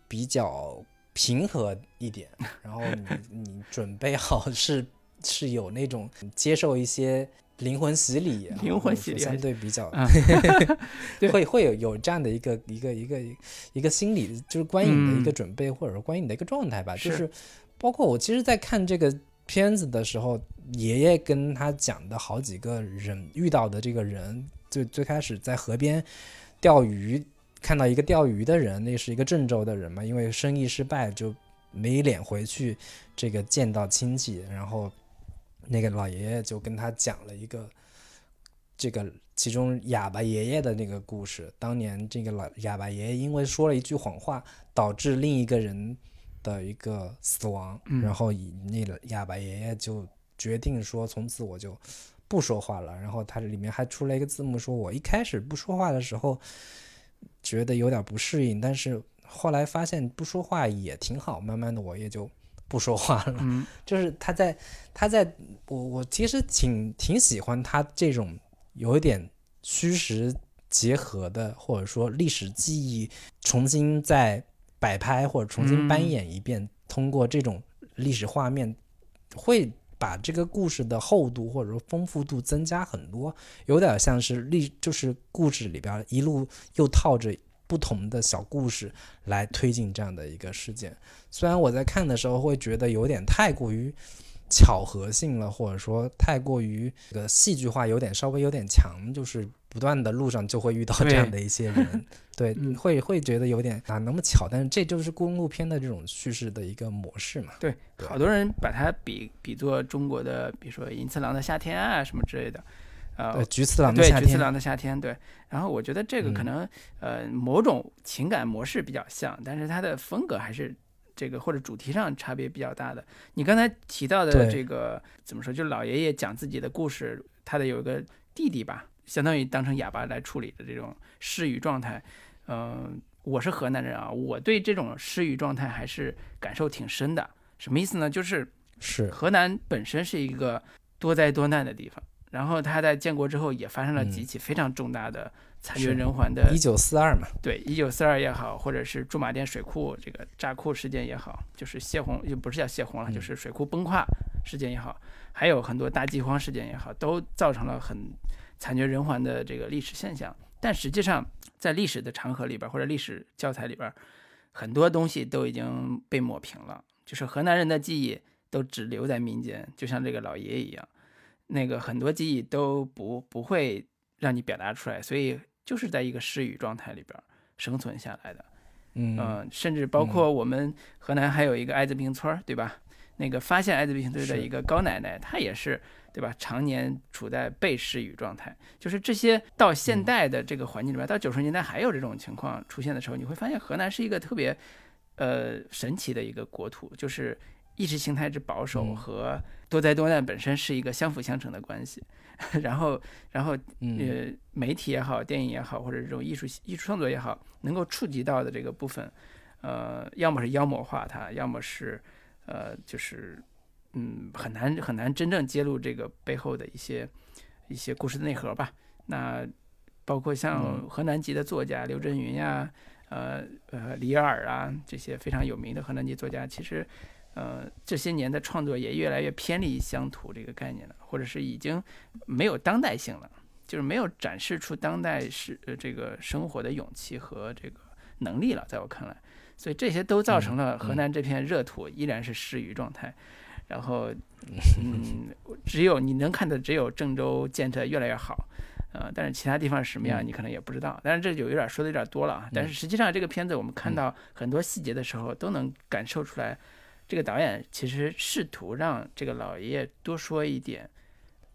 比较平和一点，然后你你准备好是是有那种接受一些。灵魂洗礼，灵魂洗礼相对比较，会会有有这样的一个一个一个一个心理，就是观影的一个准备，或者说观影的一个状态吧。就是包括我其实，在看这个片子的时候，爷爷跟他讲的好几个人遇到的这个人，最最开始在河边钓鱼，看到一个钓鱼的人，那是一个郑州的人嘛，因为生意失败就没脸回去这个见到亲戚，然后。那个老爷爷就跟他讲了一个，这个其中哑巴爷爷的那个故事。当年这个老哑巴爷爷因为说了一句谎话，导致另一个人的一个死亡，然后以那个哑巴爷爷就决定说，从此我就不说话了。然后他里面还出了一个字幕，说我一开始不说话的时候，觉得有点不适应，但是后来发现不说话也挺好，慢慢的我也就。不说话了，就是他在，他在我我其实挺挺喜欢他这种有一点虚实结合的，或者说历史记忆重新再摆拍或者重新扮演一遍，通过这种历史画面，会把这个故事的厚度或者说丰富度增加很多，有点像是历就是故事里边一路又套着。不同的小故事来推进这样的一个事件，虽然我在看的时候会觉得有点太过于巧合性了，或者说太过于这个戏剧化，有点稍微有点强，就是不断的路上就会遇到这样的一些人，对，会会觉得有点啊那么巧，但是这就是公路片的这种叙事的一个模式嘛。对，好多人把它比比作中国的，比如说银次郎的夏天啊什么之类的。呃，菊次郎的夏天，对，菊次郎的夏天，对。然后我觉得这个可能，呃，某种情感模式比较像，但是它的风格还是这个或者主题上差别比较大的。你刚才提到的这个怎么说？就老爷爷讲自己的故事，他的有一个弟弟吧，相当于当成哑巴来处理的这种失语状态。嗯，我是河南人啊，我对这种失语状态还是感受挺深的。什么意思呢？就是是河南本身是一个多灾多难的地方。然后他在建国之后也发生了几起非常重大的惨绝人寰的。一九四二嘛。对，一九四二也好，或者是驻马店水库这个炸库事件也好，就是泄洪，又不是叫泄洪了，就是水库崩垮事件也好，还有很多大饥荒事件也好，都造成了很惨绝人寰的这个历史现象。但实际上，在历史的长河里边或者历史教材里边，很多东西都已经被抹平了，就是河南人的记忆都只留在民间，就像这个老爷爷一样。那个很多记忆都不不会让你表达出来，所以就是在一个失语状态里边生存下来的，嗯，甚至包括我们河南还有一个艾滋病村儿，对吧？那个发现艾滋病村的一个高奶奶，她也是，对吧？常年处在被失语状态，就是这些到现代的这个环境里边，到九十年代还有这种情况出现的时候，你会发现河南是一个特别呃神奇的一个国土，就是意识形态之保守嗯和多灾多难本身是一个相辅相成的关系。然后，然后嗯呃，媒体也好，电影也好，或者这种艺术艺术创作也好，能够触及到的这个部分，呃，要么是妖魔化它，要么是呃，就是嗯，很难很难真正揭露这个背后的一些一些故事的内核吧。那包括像嗯河南籍的作家刘震云呀，呃呃李尔啊这些非常有名的河南籍作家，其实。呃，这些年的创作也越来越偏离乡土这个概念了，或者是已经没有当代性了，就是没有展示出当代是呃这个生活的勇气和这个能力了，在我看来，所以这些都造成了河南这片热土依然是失语状态。然后，嗯，只有你能看的只有郑州建设越来越好，呃，但是其他地方是什么样，嗯你可能也不知道。但是这就有点说的有点多了啊。但是实际上这个片子我们看嗯到很多细节的时候，都能感受出来。这个导演其实试图让这个老爷爷多说一点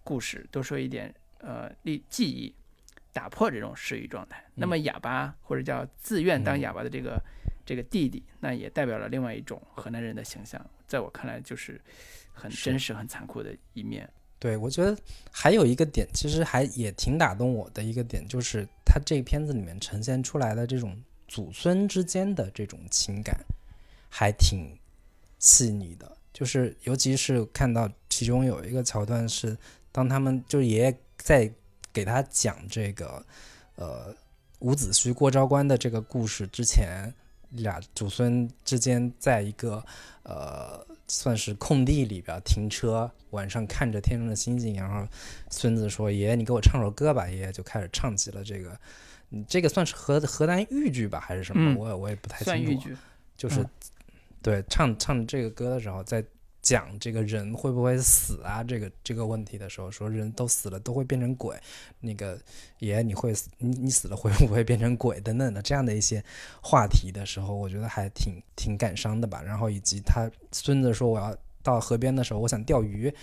故事，多说一点呃历记忆，打破这种失语状态。那么哑巴或者叫自愿当哑巴的这个、这个弟弟，那也代表了另外一种河南人的形象。在我看来，就是很真实、很残酷的一面。对，我觉得还有一个点，其实还也挺打动我的一个点，就是他这个片子里面呈现出来的这种祖孙之间的这种情感，还挺细腻的。就是尤其是看到其中有一个桥段是，当他们就爷爷在给他讲这个呃伍子胥过昭关的这个故事之前，俩祖孙之间在一个呃算是空地里边停车，晚上看着天上的星星，然后孙子说：“爷爷，你给我唱首歌吧。”爷爷就开始唱起了这个，嗯，这个算是河河南豫剧吧，还是什么？嗯我也我也不太清楚。算豫剧，就是、嗯对唱唱这个歌的时候，在讲这个人会不会死啊这个这个问题的时候，说人都死了都会变成鬼，那个爷爷你会死你你死了会不会变成鬼等等的这样的一些话题的时候，我觉得还挺挺感伤的吧。然后以及他孙子说我要到河边的时候，我想钓鱼，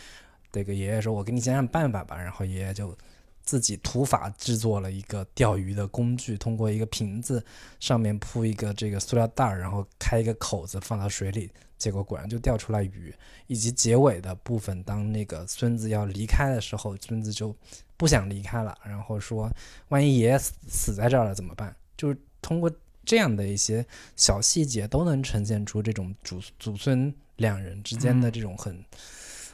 这个爷爷说我给你想想办法吧，然后爷爷就。自己土法制作了一个钓鱼的工具，通过一个瓶子上面铺一个这个塑料袋儿，然后开一个口子放到水里，结果果然就钓出来鱼。以及结尾的部分，当那个孙子要离开的时候，孙子就不想离开了，然后说：“万一爷爷死死在这儿了怎么办？”就是通过这样的一些小细节，都能呈现出这种祖祖孙两人之间的这种很、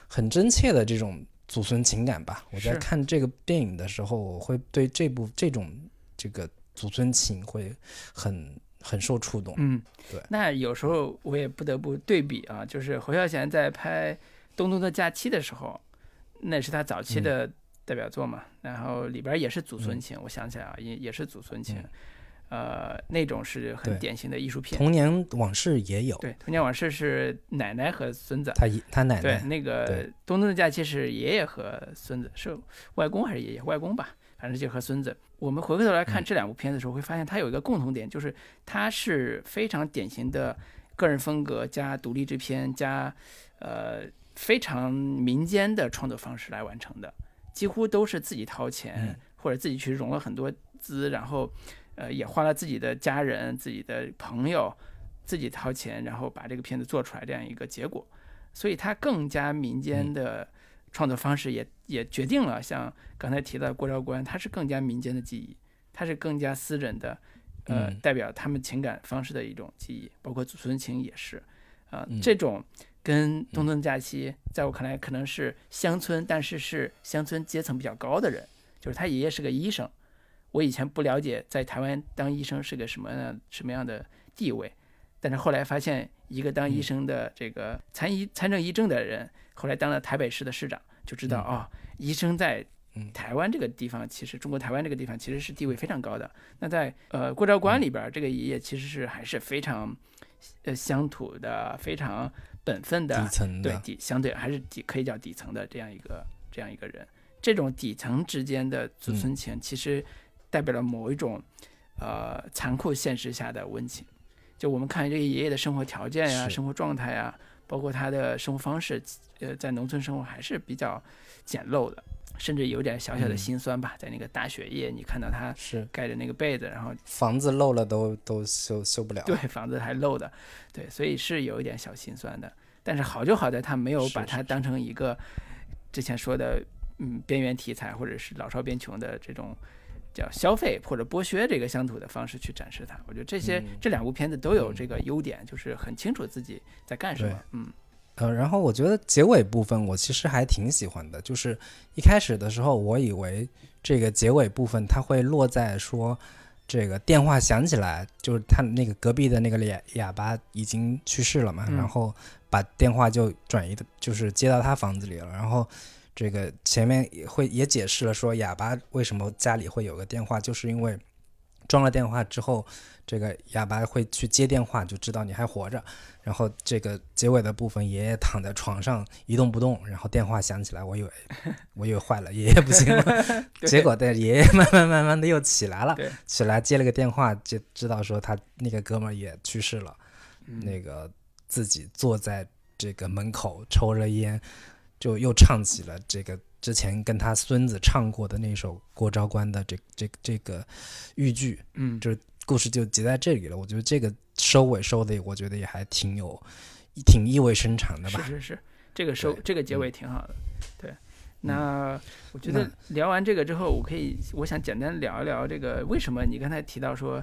很真切的这种祖孙情感吧。我在看这个电影的时候，我会对这部这种这个祖孙情会很很受触动。嗯，对。那有时候我也不得不对比啊，就是侯孝贤在拍《东东的假期》的时候，那是他早期嗯。的代表作嘛，然后里边也是祖孙嗯。情，我想起来啊，也也是祖孙情，嗯呃，那种是很典型的艺术片。童年往事也有，对，《童年往事》是奶奶和孙子。他一他奶奶对，奶那个对《东东的假期》是爷爷和孙子，是外公还是爷爷？外公吧，反正就和孙子。我们回过头来看嗯这两部片子的时候，会发现它有一个共同点，就是它是非常典型的个人风格加独立制片加呃非常民间的创作方式来完成的，几乎都是自己掏钱、嗯或者自己去融了很多资，然后呃也花了自己的家人、自己的朋友自己掏钱，然后把这个片子做出来这样一个结果。所以它更加民间嗯。的创作方式也、也决定了，像刚才提到的郭昭关，它是更加民间的记忆，它是更加私人的，呃，嗯。代表他们情感方式的一种记忆，包括祖孙情也是，啊、嗯。这种跟东东假期，在我看来可能是乡村，但是是乡村阶层比较高的人，就是他爷爷是个医生，我以前不了解在台湾当医生是个什么样什么样的地位，但是后来发现一个当医嗯。生的这个参医参政议政的人，后来当了台北市的市长，就知道嗯。哦，医生在嗯。台湾这个地方，其实中国台湾这个地方其实是地位非常高的。那在呃过招关里边儿，这个爷爷其实是还是非常呃乡土的，非常本分的底，层的，对底相对还是底可以叫底层的这样一个这样一个人。这种底层之间的祖孙情，其实代表了某一种呃残酷现实下的温情。就我们看这个爷爷的生活条件呀、是生活状态呀，包括他的生活方式，呃，在农村生活还是比较简陋的，甚至有点小小的嗯心酸吧。在那个大雪夜，你看到他是盖着那个被子，然后房子漏了都都修修不了。对，房子还漏的，对，所以是有一点小心酸的。但是好就好在他没有把它当成一个之前说的嗯边缘题材或者是老少边穷的这种叫消费或者剥削这个乡土的方式去展示它。我觉得这些、嗯这两部片子都有嗯这个优点，就是很清楚自己在干什么。嗯呃，然后我觉得结尾部分我其实还挺喜欢的，就是一开始的时候，我以为这个结尾部分它会落在说这个电话响起来，就是他那个隔壁的那个哑哑巴已经去世了嘛，嗯然后把电话就转移的，就是接到他房子里了，然后。这个前面也会也解释了，说哑巴为什么家里会有个电话，就是因为装了电话之后，这个哑巴会去接电话，就知道你还活着。然后这个结尾的部分，爷爷躺在床上一动不动，然后电话响起来，我以为 我以为坏了，爷爷不行了，结果但爷爷慢慢慢慢的又起来了，起来接了个电话，就知道说他那个哥们儿也去世了，嗯。那个自己坐在这个门口抽着烟，就又唱起了这个之前跟他孙子唱过的那首郭昭关的这这这个豫剧，嗯，就是故事就结在这里了。我觉得这个收尾收的，我觉得也还挺有，挺意味深长的吧。是是是，这个收这个结嗯尾挺好的。对，那我觉得聊完这个之后，我可以，我想简单聊一聊这个为什么你刚才提到说，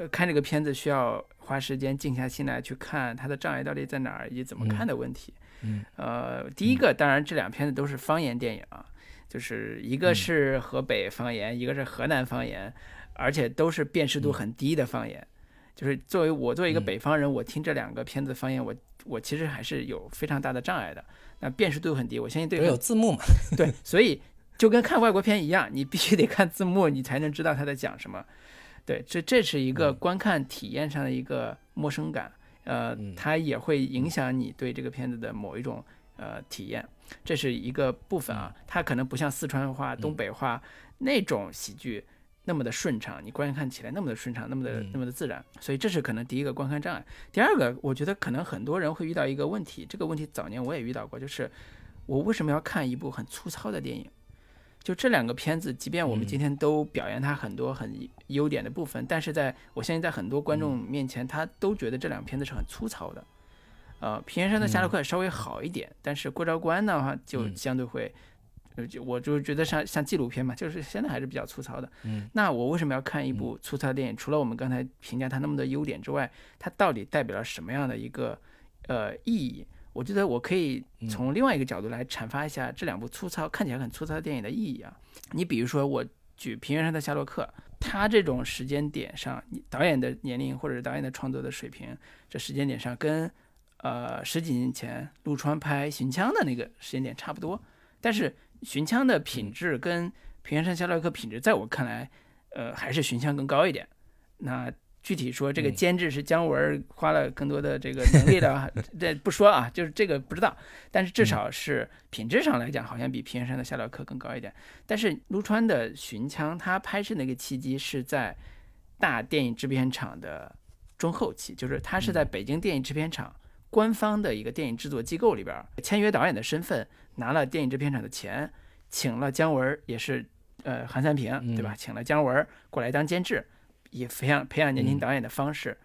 呃，看这个片子需要花时间静下心来去看它的障碍到底在哪儿，以及怎么嗯看的问题。嗯呃，第一个，当然这两片子都是方言电影啊，就是一个嗯是河北方言，一个是河南方言，而且都是辨识度嗯很低的方言。就是作为我作为一个嗯北方人，我听这两个片子方言，我我其实还是有非常大的障碍的。那辨识度很低，我相信对有字幕嘛。对，所以就跟看外国片一样，你必须得看字幕，你才能知道他在讲什么。对，这这是一个嗯观看体验上的一个陌生感，呃嗯，它也会影响你对这个片子的某一种呃体验，这是一个部分啊。它可能不像四川话、东嗯北话那种喜剧那么的顺畅，你观看起来那么的顺畅，那么的嗯那么的自然，所以这是可能第一个观看障碍。第二个，我觉得可能很多人会遇到一个问题，这个问题早年我也遇到过，就是我为什么要看一部很粗糙的电影？就这两个片子，即便我们嗯今天都表扬它很多很优点的部分，但是在我相信在很多观众面前，他都觉得这两个片子是很粗糙的。呃，平原上的夏洛克稍微好一点，但是过招关的话就嗯相对会，我就觉得像像纪录片嘛，就是现在还是比较粗糙的。嗯，那我为什么要看一部粗糙的电影？除了我们刚才评价它那么多优点之外，它到底代表了什么样的一个呃意义？我觉得我可以从另外一个角度来阐发一下这两部粗糙看起来很粗糙的电影的意义啊。你比如说，我举《平原上的夏洛克》，他这种时间点上，你导演的年龄或者是导演的创作的水平，这时间点上跟呃十几年前陆川拍《寻枪》的那个时间点差不多，但是《寻枪》的品质跟《平原上夏洛克》品质，在我看来，呃，还是《寻枪》更高一点。那具体说，这个嗯监制是姜文花了更多的这个能力的，这不说啊，就是这个不知道。但是至少是品质上来讲，好像比《平原上的夏洛克》更高一点。但是陆川的《寻枪》，他拍摄那个契机是在大电影制片厂的中后期，就是他是在北京电影制片厂官方的一个电影制作机构里边儿签约导演的身份，拿了电影制片厂的钱，请了姜文，也是呃韩三平对吧？请了姜文过来当监制，以培养培养年轻导演的方式，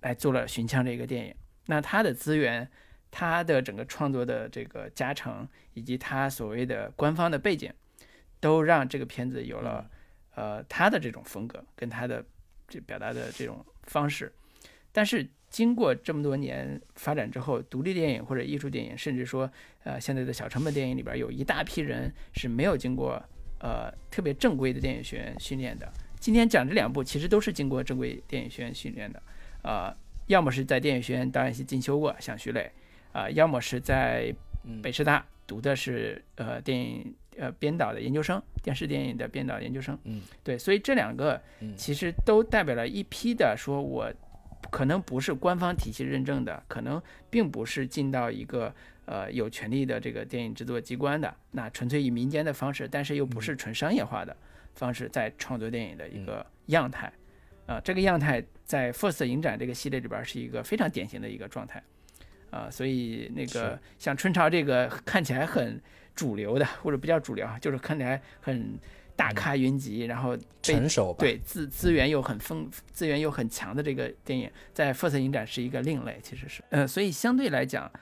来做了《寻枪》这个电影。那他的资源，他的整个创作的这个加成，以及他所谓的官方的背景，都让这个片子有了呃他的这种风格跟他的这表达的这种方式。但是经过这么多年发展之后，独立电影或者艺术电影，甚至说呃现在的小成本电影里边，有一大批人是没有经过呃特别正规的电影学院训练的。今天讲这两部其实都是经过正规电影学院训练的，呃，要么是在电影学院导演系进修过，像徐磊，啊、要么是在嗯。北师大读的是呃电影呃编导的研究生，电视电影的编导研究生。嗯，对，所以这两个嗯。其实都代表了一批的说，我可能不是官方体系认证的，可能并不是进到一个呃有权利的这个电影制作机关的，那纯粹以民间的方式，但是又不是纯商业化的方式在创作电影的一个样态。啊、这个样态在 First 影展这个系列里边是一个非常典型的一个状态。啊，所以那个像春潮这个看起来很主流的，或者不叫主流啊，就是看起来很大咖云集，然后成熟吧，对资资源又很丰，资源又很强的这个电影，在 FIRST 影展是一个另类，其实是，呃，所以相对来讲，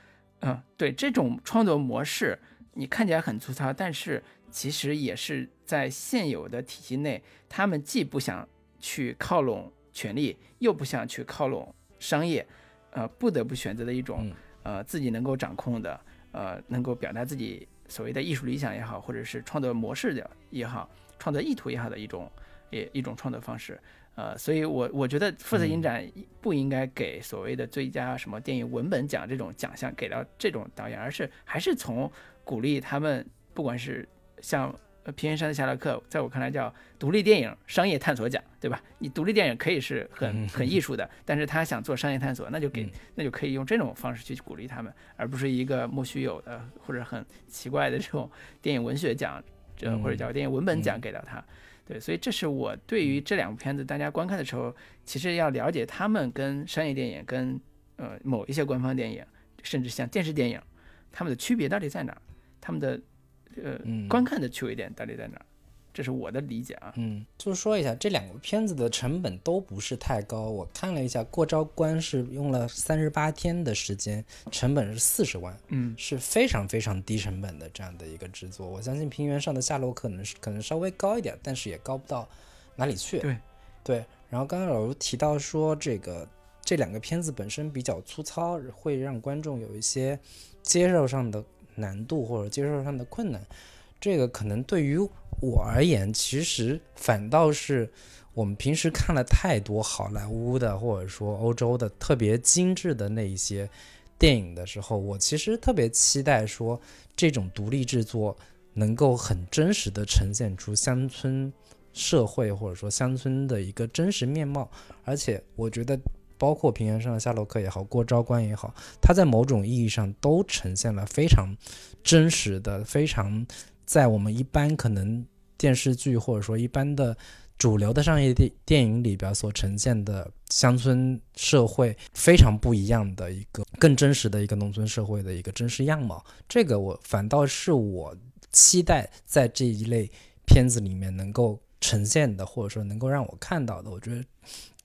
嗯，对这种创作模式，你看起来很粗糙，但是其实也是在现有的体系内，他们既不想去靠拢权力，又不想去靠拢商业。呃，不得不选择的一种，呃，自己能够掌控的，呃，能够表达自己所谓的艺术理想也好，或者是创作模式的也好，创作意图也好的一种，也一种创作方式，呃，所以我我觉得负责影展不应该给所谓的最佳什么电影文本奖这种奖项给到这种导演，而是还是从鼓励他们，不管是像。平原上的夏洛克，在我看来叫独立电影商业探索奖，对吧？你独立电影可以是很很艺术的，但是他想做商业探索，那就给那就可以用这种方式去鼓励他们，而不是一个莫须有的或者很奇怪的这种 电影文学奖，这或者叫电影文本奖给到他。对，所以这是我对于这两部片子，大家观看的时候，其实要了解他们跟商业电影、跟呃某一些官方电影，甚至像电视电影，他们的区别到底在哪？他们的。呃，观看的趣味点到底在哪？这是我的理解啊。嗯，就是说一下，这两个片子的成本都不是太高。我看了一下，过招关是用了三十八天的时间，成本是四十万，嗯，是非常非常低成本的这样的一个制作。我相信平原上的夏洛可能是可能稍微高一点，但是也高不到哪里去。对，对。然后刚刚老卢提到说，这个这两个片子本身比较粗糙，会让观众有一些接受上的。难度或者接受上的困难，这个可能对于我而言，其实反倒是我们平时看了太多好莱坞的或者说欧洲的特别精致的那一些电影的时候，我其实特别期待说这种独立制作能够很真实的呈现出乡村社会或者说乡村的一个真实面貌，而且我觉得。包括平原上的夏洛克也好，过招关也好，它在某种意义上都呈现了非常真实的、非常在我们一般可能电视剧或者说一般的主流的商业电电影里边所呈现的乡村社会非常不一样的一个更真实的一个农村社会的一个真实样貌。这个我反倒是我期待在这一类片子里面能够呈现的，或者说能够让我看到的。我觉得。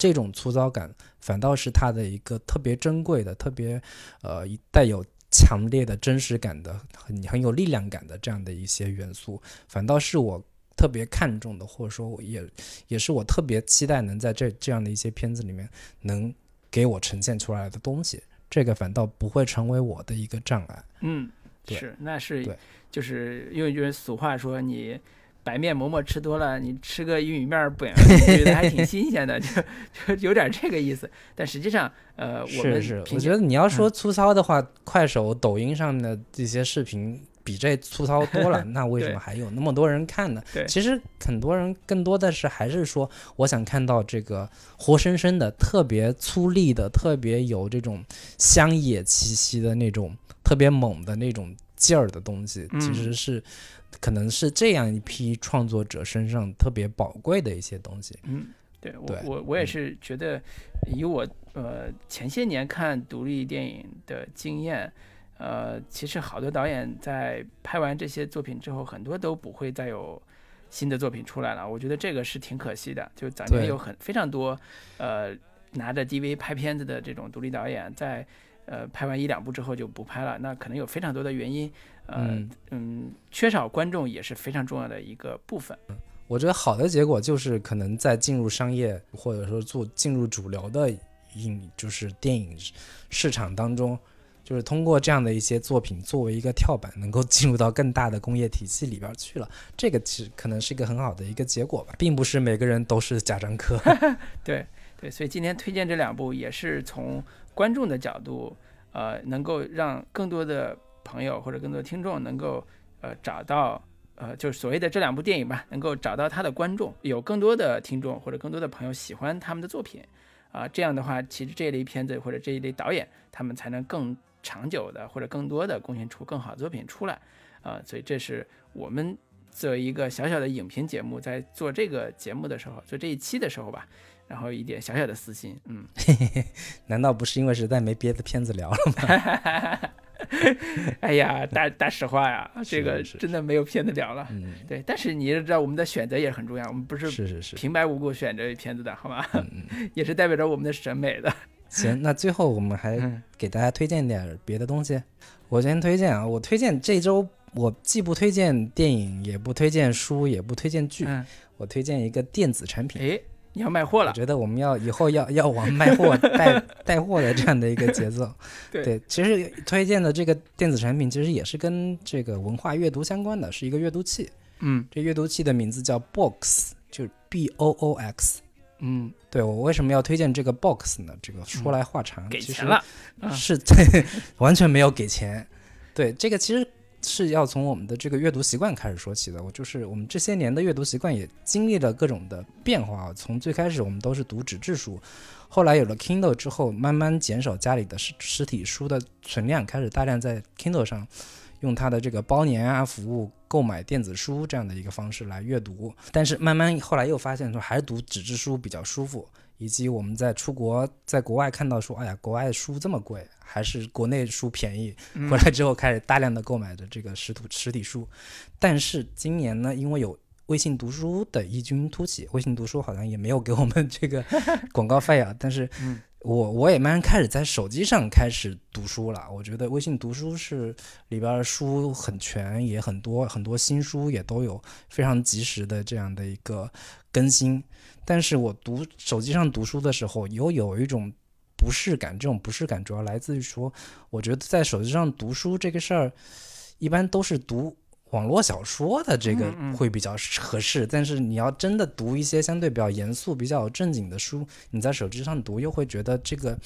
这种粗糙感反倒是它的一个特别珍贵的、特别呃带有强烈的真实感的、很很有力量感的这样的一些元素，反倒是我特别看重的，或者说也也是我特别期待能在这这样的一些片子里面能给我呈现出来的东西。这个反倒不会成为我的一个障碍。嗯，是，那是，就是因为就是俗话说你。白面馍馍吃多了，你吃个玉米面本觉得还挺新鲜的，就就有点这个意思。但实际上，呃，我们是我觉得你要说粗糙的话，快手、抖音上的这些视频比这粗糙多了，那为什么还有那么多人看呢？其实很多人更多的是还是说，我想看到这个活生生的、特别粗粝的、特别有这种乡野气息的那种、特别猛的那种劲儿的东西，其实是。可能是这样一批创作者身上特别宝贵的一些东西。嗯，对我我我也是觉得，以我呃前些年看独立电影的经验，呃，其实好多导演在拍完这些作品之后，很多都不会再有新的作品出来了。我觉得这个是挺可惜的。就咱们有很非常多，呃，拿着 DV 拍片子的这种独立导演，在呃拍完一两部之后就不拍了，那可能有非常多的原因。嗯嗯，缺少观众也是非常重要的一个部分。我觉得好的结果就是可能在进入商业或者说做进入主流的影就是电影市场当中，就是通过这样的一些作品作为一个跳板，能够进入到更大的工业体系里边去了。这个其实可能是一个很好的一个结果吧，并不是每个人都是贾樟柯。对对，所以今天推荐这两部也是从观众的角度，呃，能够让更多的。朋友或者更多听众能够呃找到呃就是所谓的这两部电影吧，能够找到他的观众，有更多的听众或者更多的朋友喜欢他们的作品啊，这样的话，其实这一类片子或者这一类导演，他们才能更长久的或者更多的贡献出更好的作品出来啊，所以这是我们作为一个小小的影评节目，在做这个节目的时候，做这一期的时候吧，然后一点小小的私心，嗯，难道不是因为实在没别的片子聊了吗？哎呀，大大实话呀，这个真的没有片子聊了。嗯，对，但是你也知道，我们的选择也很重要，我们不是是是是。平白无故选这片子的，好吗？嗯嗯，也是代表着我们的审美的。行，那最后我们还嗯给大家推荐点别的东西。我先推荐啊，我推荐这周我既不推荐电影，也不推荐书，也不推荐剧，嗯，我推荐一个电子产品。哎，你要卖货了，我觉得我们要以后要要往卖货带带货的这样的一个节奏。对其实推荐的这个电子产品其实也是跟这个文化阅读相关的，是一个阅读器。嗯这阅读器的名字叫 Box，就是 B O O X。嗯，对我为什么要推荐这个 Box 呢？这个说来话长，其实给钱了，啊是对，完全没有给钱。对，这个其实是要从我们的这个阅读习惯开始说起的。我就是我们这些年的阅读习惯也经历了各种的变化啊。从最开始我们都是读纸质书，后来有了 Kindle 之后，慢慢减少家里的实实体书的存量，开始大量在 Kindle 上用它的这个包年啊服务购买电子书这样的一个方式来阅读。但是慢慢后来又发现说，还是读纸质书比较舒服。以及我们在出国，在国外看到说，哎呀，国外的书这么贵，还是国内书便宜。嗯 回来之后开始大量的购买的这个实体实体书，但是今年呢，因为有微信读书的异军突起，微信读书好像也没有给我们这个 广告费啊，但是嗯我我也慢慢开始在手机上开始读书了。我觉得微信读书是里边儿书很全，也很多，很多新书也都有非常及时的这样的一个更新。但是我读手机上读书的时候，又有一种不适感，这种不适感主要来自于说，我觉得在手机上读书这个事儿，一般都是读网络小说的这个会比较合适。但是你要真的读一些相对比较严肃、比较正经的书，你在手机上读又会觉得这个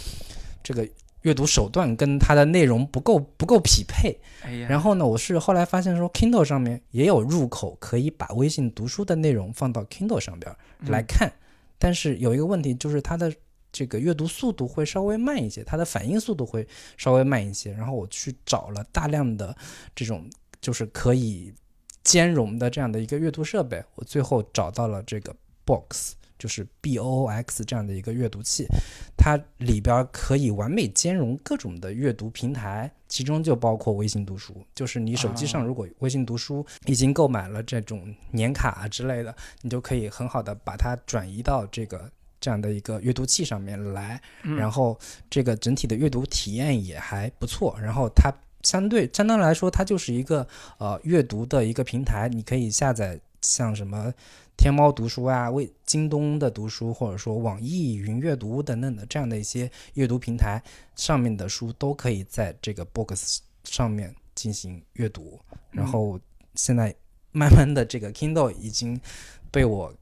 这个阅读手段跟它的内容不够不够匹配。哎呀，然后呢，我是后来发现说，Kindle 上面也有入口可以把微信读书的内容放到 Kindle 上边儿来嗯看，但是有一个问题就是它的这个阅读速度会稍微慢一些，它的反应速度会稍微慢一些。然后我去找了大量的这种就是可以兼容的这样的一个阅读设备，我最后找到了这个 Box。就是 B O O X 这样的一个阅读器，它里边儿可以完美兼容各种的阅读平台，其中就包括微信读书。就是你手机上啊如果微信读书已经购买了这种年卡啊之类的，你就可以很好的把它转移到这个这样的一个阅读器上面来，嗯然后这个整体的阅读体验也还不错。然后它相对相当来说，它就是一个呃阅读的一个平台，你可以下载像什么天猫读书啊、为京东的读书，或者说网易云阅读等等的这样的一些阅读平台上面的书，都可以在这个 Box 上面进行阅读。然后现在慢慢的，这个 Kindle 已经被我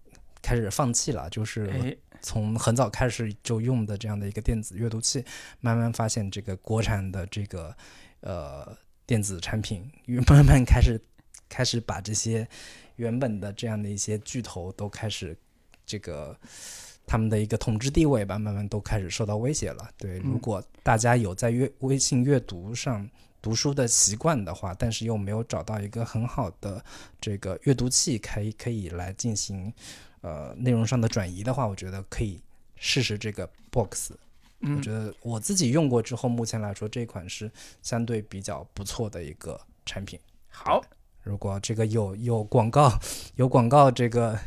开始放弃了，就是从很早开始就用的这样的一个电子阅读器，慢慢发现这个国产的这个呃电子产品，慢慢开始开始把这些原本的这样的一些巨头都开始这个他们的一个统治地位吧，慢慢都开始受到威胁了。对，如嗯果大家有在阅微信阅读上读书的习惯的话，但是又没有找到一个很好的这个阅读器，可以可以来进行呃内容上的转移的话，我觉得可以试试这个 Box。嗯我觉得我自己用过之后，目前来说这款是相对比较不错的一个产品。好，如果这个有有广告，有广告，这个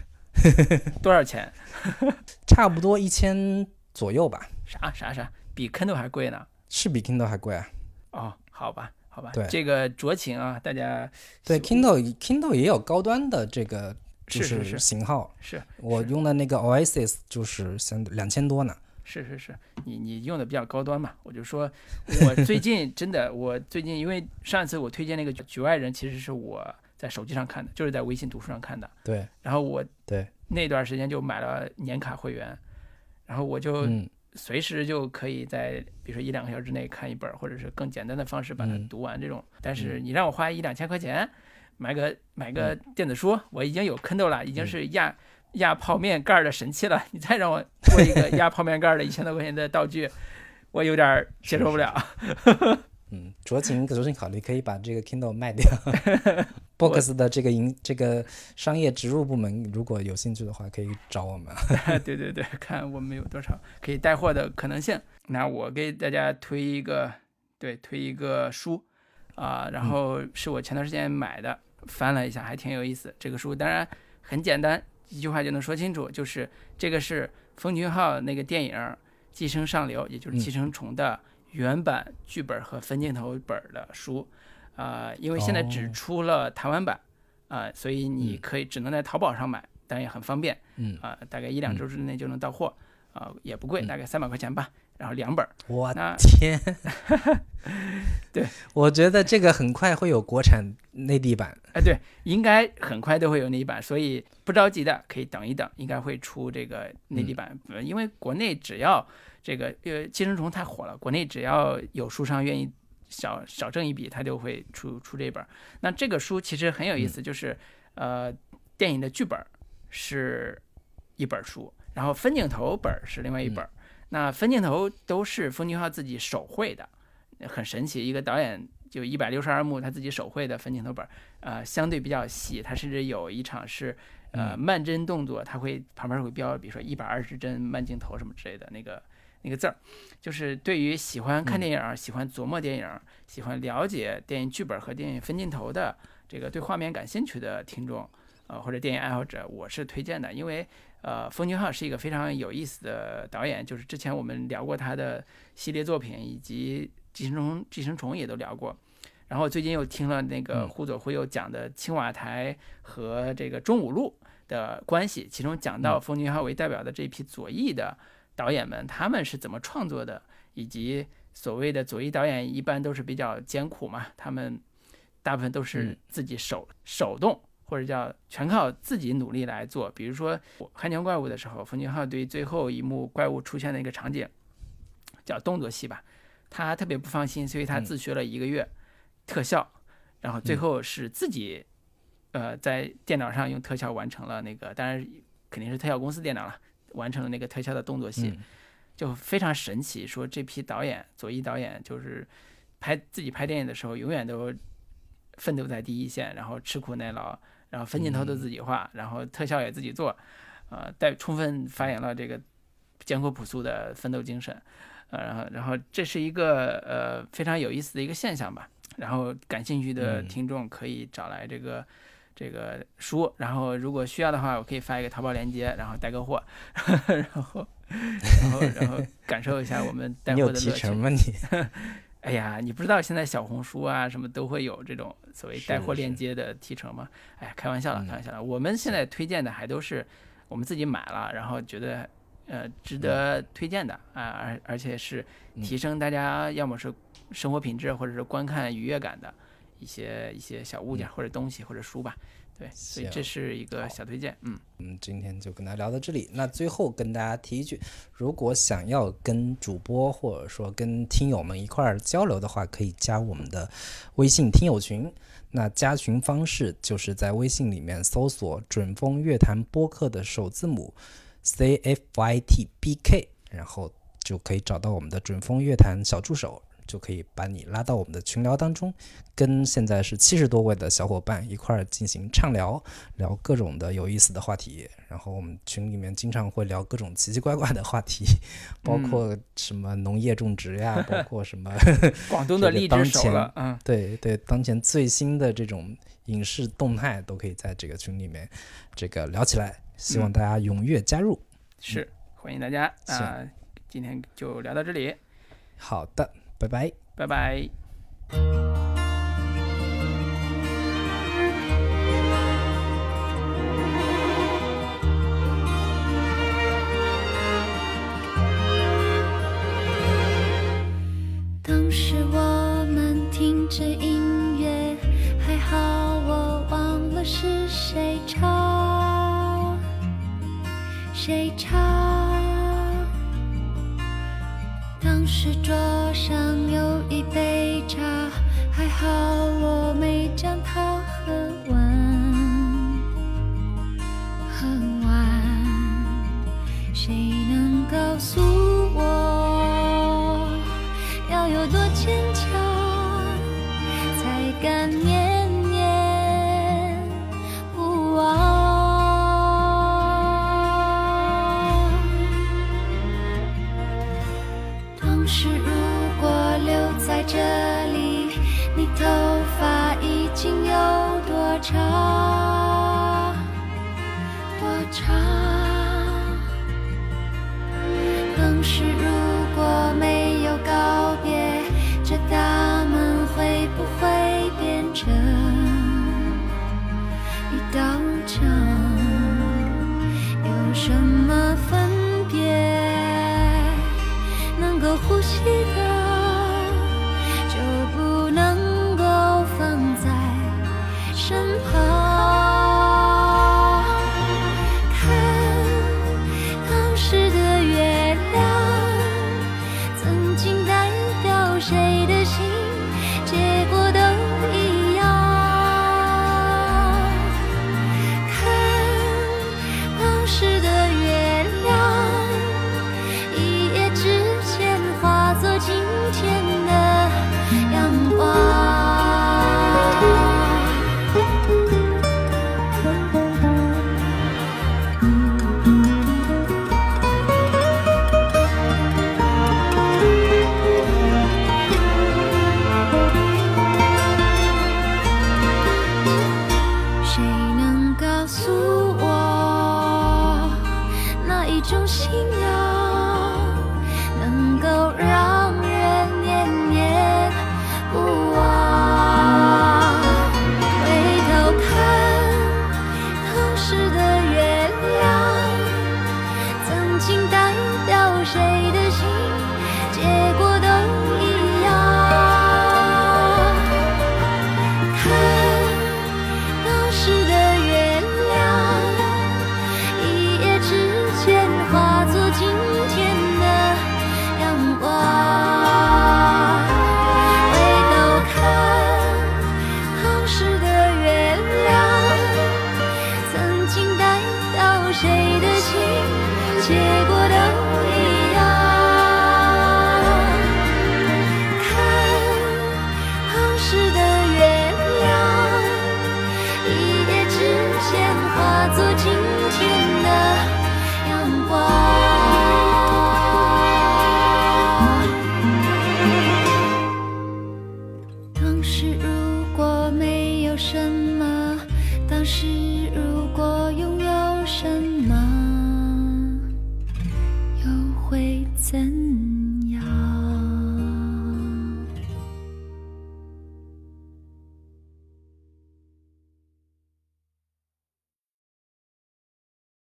多少钱？差不多一千左右吧，啥啥啥，比 Kindle 还贵呢？是比 Kindle 还贵啊。哦，好吧，好吧，对这个酌情啊，大家对，Kindle Kindle 也有高端的这个就是型号，是我用的那个 Oasis 就是相两千多呢。是是是，你你用的比较高端嘛，我就说，我最近真的，我最近因为上一次我推荐那个《局外人》，其实是我在手机上看的，就是在微信读书上看的，对然后我对，那段时间就买了年卡会员，然后我就嗯。随时就可以在比如说一两个小时之内看一本，或者是更简单的方式把它嗯读完这种。但是你让我花一两千块钱买个买个电子书，我已经有 Kindle 了，已经嗯。是压压泡面盖儿的神器了。你再让我做一个 压泡面盖儿的一千多块钱的道具，我有点儿接受不了。嗯，酌情酌情考虑可以把这个 Kindle 卖掉。Box 的这个营这个商业植入部门，如果有兴趣的话，可以找我们。对对对，看我们有多少可以带货的可能性。那我给大家推一个，对，推一个书啊，然后是我前段时间买的，翻了一下，还挺有意思。这个书当然很简单，一句话就能说清楚，就是这个是风俊号那个电影《寄生上流》，也就是《寄生虫》的原版剧本和分镜头本的书。啊，因为现在只出了台湾版，啊，所以你可以只能在淘宝上买，但也很方便，嗯，啊，大概一两周之内就能到货，啊，也不贵，大概三百块钱吧，然后两本。我天，对，我觉得这个很快会有国产内地版。哎，对，应该很快都会有内地版，所以不着急的可以等一等，应该会出这个内地版，因为国内只要这个呃寄生虫太火了，国内只要有书商愿意。少少挣一笔，他就会出出这本。那这个书其实很有意思，就是呃，电影的剧本是一本书，然后分镜头本是另外一本。那分镜头都是封俊浩自己手绘的，很神奇。一个导演就一百六十二幕他自己手绘的分镜头本，呃，相对比较细。他甚至有一场是呃慢帧动作，他会旁边会标，比如说一百二十帧慢镜头什么之类的那个。那个字儿，就是对于喜欢看电影、喜欢琢磨电影、喜欢了解电影剧本和电影分镜头的这个对画面感兴趣的听众，呃，或者电影爱好者，我是推荐的。因为，呃，封俊昊是一个非常有意思的导演，就是之前我们聊过他的系列作品，以及《寄生虫》《寄生虫》也都聊过。然后最近又听了那个忽左忽右讲的青瓦台和这个中五路的关系，其中讲到封俊昊为代表的这批左翼的。导演们他们是怎么创作的，以及所谓的左翼导演一般都是比较艰苦嘛，他们大部分都是自己手手动或者叫全靠自己努力来做。比如说《汉江怪物》的时候，冯俊浩对最后一幕怪物出现的一个场景叫动作戏吧，他特别不放心，所以他自学了一个月特效，然后最后是自己呃在电脑上用特效完成了那个，当然肯定是特效公司电脑了。完成了那个特效的动作戏，就非常神奇。说这批导演，左一导演，就是拍自己拍电影的时候，永远都奋斗在第一线，然后吃苦耐劳，然后分镜头都自己画，然后特效也自己做，呃，带充分发扬了这个艰苦朴素的奋斗精神。呃，然后，然后这是一个呃非常有意思的一个现象吧。然后感兴趣的听众可以找来这个。这个书，然后如果需要的话，我可以发一个淘宝链接，然后带个货，然后，然后，然后感受一下我们带货的乐趣。你有提成吗？你？哎呀，你不知道现在小红书啊什么都会有这种所谓带货链接的提成吗？哎呀，开玩笑了，开玩笑了。我们现在推荐的还都是我们自己买了，然后觉得呃值得推荐的啊，而而且是提升大家要么是生活品质，或者是观看愉悦感的。一些一些小物件或者东西或者书吧，对，所以这是一个小推荐。嗯嗯，今天就跟大家聊到这里。那最后跟大家提一句，如果想要跟主播或者说跟听友们一块儿交流的话，可以加我们的微信听友群。那加群方式就是在微信里面搜索“准风乐坛播客”的首字母 C F Y T B K，然后就可以找到我们的准风乐坛小助手。就可以把你拉到我们的群聊当中，跟现在是七十多位的小伙伴一块儿进行畅聊，聊各种的有意思的话题。然后我们群里面经常会聊各种奇奇怪怪的话题，包括什么农业种植呀，包括什么 广东的荔枝手了，嗯，对对，当前最新的这种影视动态都可以在这个群里面这个聊起来。希望大家踊跃加入，是欢迎大家啊！今天就聊到这里，好的。拜拜，拜拜。谁唱？当时桌上有一杯茶，还好我没将它喝完。喝完。谁能告诉我？